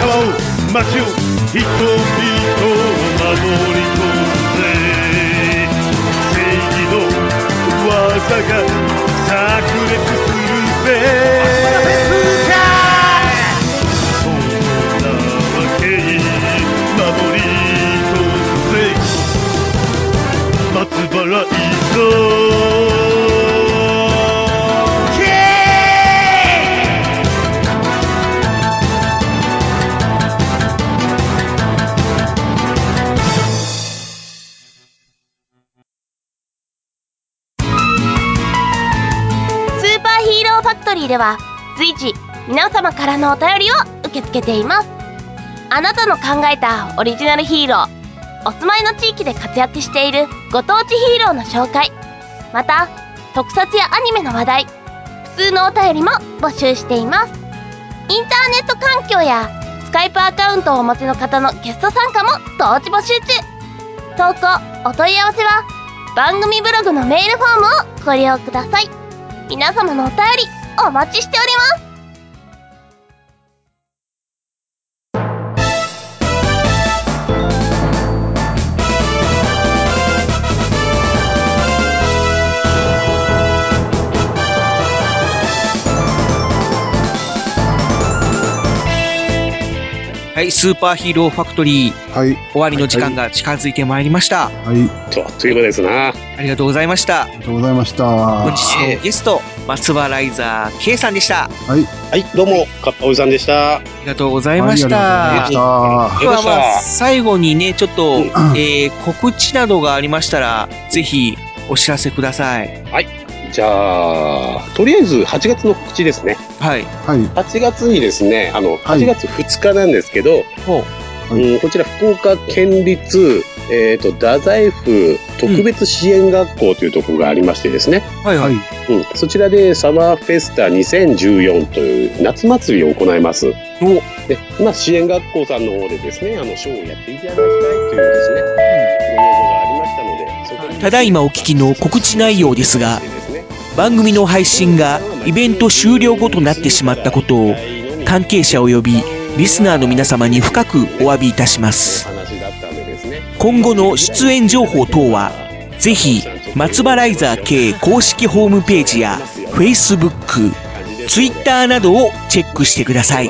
川を街を人々を守り通せ正義の技が炸裂するぜでは随時皆様からのお便りを受け付けています。あなたの考えたオリジナルヒーローお住まいの地域で活躍しているご当地ヒーローの紹介。また特撮やアニメの話題普通のお便りも募集しています。インターネット環境やスカイプアカウントをお持ちの方のゲスト参加も同時募集中。投稿お問い合わせは番組ブログのメールフォームをご利用ください。皆様のお便りお待ちしております。はい、スーパーヒーローファクトリー。はい。終わりの時間が近づいてまいりました。はい。と、あっという間ですな。ありがとうございました。ありがとうございました。本日のゲスト、松原イザー K さんでした。はい。はい、どうも、かっぱおじさんでした。ありがとうございました。はいありがとうございましたではまあ、最後にね、ちょっと、えー告知などがありましたら、ぜひお知らせください。はい。じゃあ、とりあえず8月の告知ですね。はい。はい。8月にですね、あの、8月2日なんですけど、うん、こちら福岡県立、えっ、と、太宰府特別支援学校というところがありましてですね。はいはい。うん、そちらでサマーフェスタ2014という夏祭りを行います。で、まあ、支援学校さんの方でですね、あの、ショーをやっていただきたいというですね、ご要望がありましたので、そこにただいまお聞きの告知内容ですが、番組の配信がイベント終了後となってしまったことを、関係者及びリスナーの皆様に深くお詫びいたします。今後の出演情報等は、ぜひ、松原イザー系公式ホームページや Facebook、Twitter などをチェックしてください。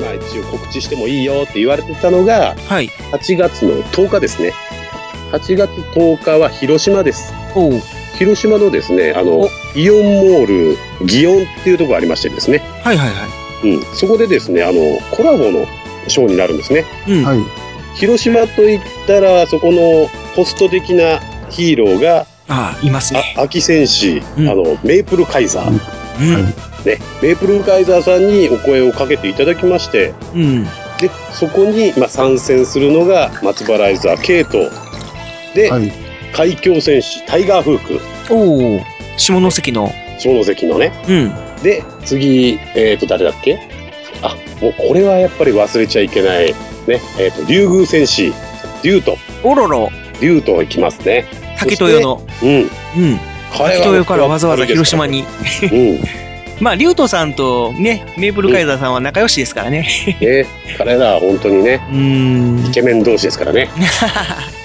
まあ一応告知してもい。い。よって言われてたのが、はい、8月の10日ですね。8月10日は広島です。広島のですね、あの、イオンモール、祇園っていうところがありましてですね。はいはいはい。うん。そこでですね、あの、コラボのショーになるんですね。うん。はい。広島といったら、そこのホスト的なヒーローが、ああ、いますね。あ秋戦士、あの、メイプルカイザー。うん。ね、メイプルカイザーさんにお声をかけていただきまして、うん。で、そこに、まあ、参戦するのが、松原イザー、ケイト。で、海峡戦士、タイガーフーク。おお、下関の。下関のね。うん。で、次、えっ、と、誰だっけ？あ、もうこれはやっぱり忘れちゃいけない。ね、えっ、と、竜宮戦士、竜と。おろろ。竜と行きますね。竹豊の。うん。うん。竹豊からわざわざ広島に。うん。まあ、竜斗さんとね、メープルカイザーさんは仲良しですからね。ね、彼らは本当にね、イケメン同士ですからね。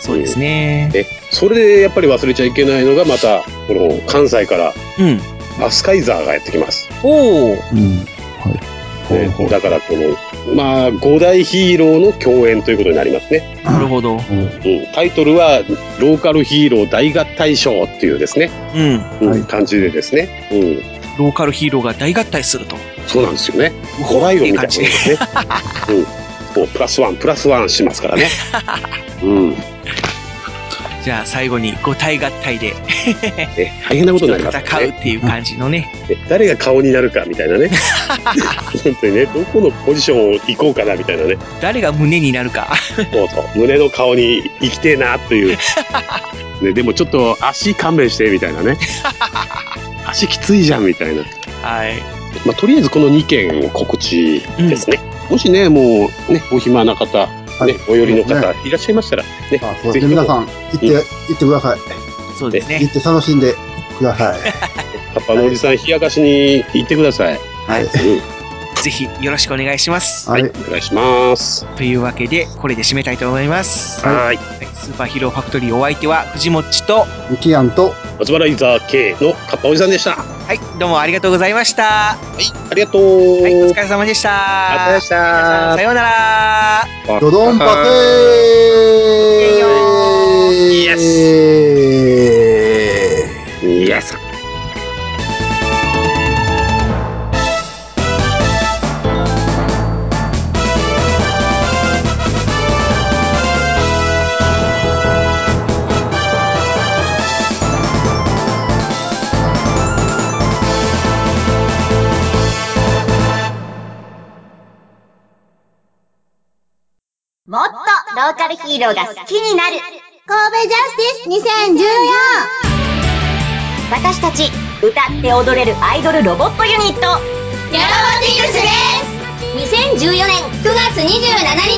そうですね。で、それでやっぱり忘れちゃいけないのが、また、この関西から、うん。アスカイザーがやってきます。おお。うん。ね、だからこの、まあ、五大ヒーローの共演ということになりますね。なるほど。うん、タイトルは、ローカルヒーロー大合体ショーっていうですね、うん。うん感じでですね、うん、ローカルヒーローが大合体すると。そうなんですよね。ホライオンみたいなもんですね。うん。もうプラスワン、プラスワンしますからね。うん。じゃあ最後に五体合体でえ大変なことになりますね。戦うっていう感じのね。で誰が顔になるかみたいなね。本当にね、どこのポジションを行こうかなみたいなね。誰が胸になるか。そうそう。胸の顔に行きてえなっていう。ね、でもちょっと足勘弁してみたいなね。足きついじゃんみたいな。はい。まあ、とりあえずこの2件告知ですね。もしね、もうね、お暇な方、ね、お寄りの方ねいらっしゃいましたら、ね、そうですね。皆さん、行って、行ってください。そうですね。行って楽しんでください。パパのおじさん、冷やかしに行ってください。はい。ぜひよろしくお願いします。はい。お願いします。というわけで、これで締めたいと思います。はい。スーパーヒーローファクトリーお相手は藤もっちと、ミキアンと、松原イザー K のカッパおじさんでした。ははい、どうもありがとうございました。い。ありがとう。はい、お疲れ様でした。ありがとうございましたさようなら。ドドンパテーイエスローカルヒーローが好きになる。神戸ジャスティス2014私たち歌って踊れるアイドルロボットユニット。ニャロボティクスです。2014年9月27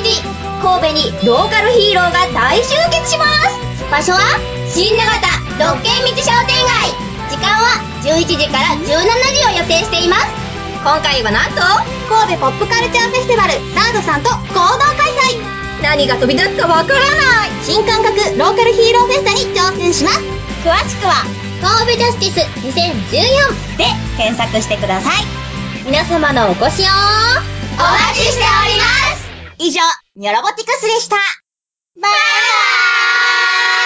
日。神戸にローカルヒーローが大集結します。場所は新長田六軒道商店街。時間は11時から17時を予定しています。今回はなんと神戸ポップカルチャーフェスティバル。サードさんと合同開催何が飛び出すかわからない。新感覚ローカルヒーローフェスタに挑戦します。詳しくは神戸ジャスティス2014で検索してください。皆様のお越しをお待ちしております。以上ニョロボティクスでした。バイー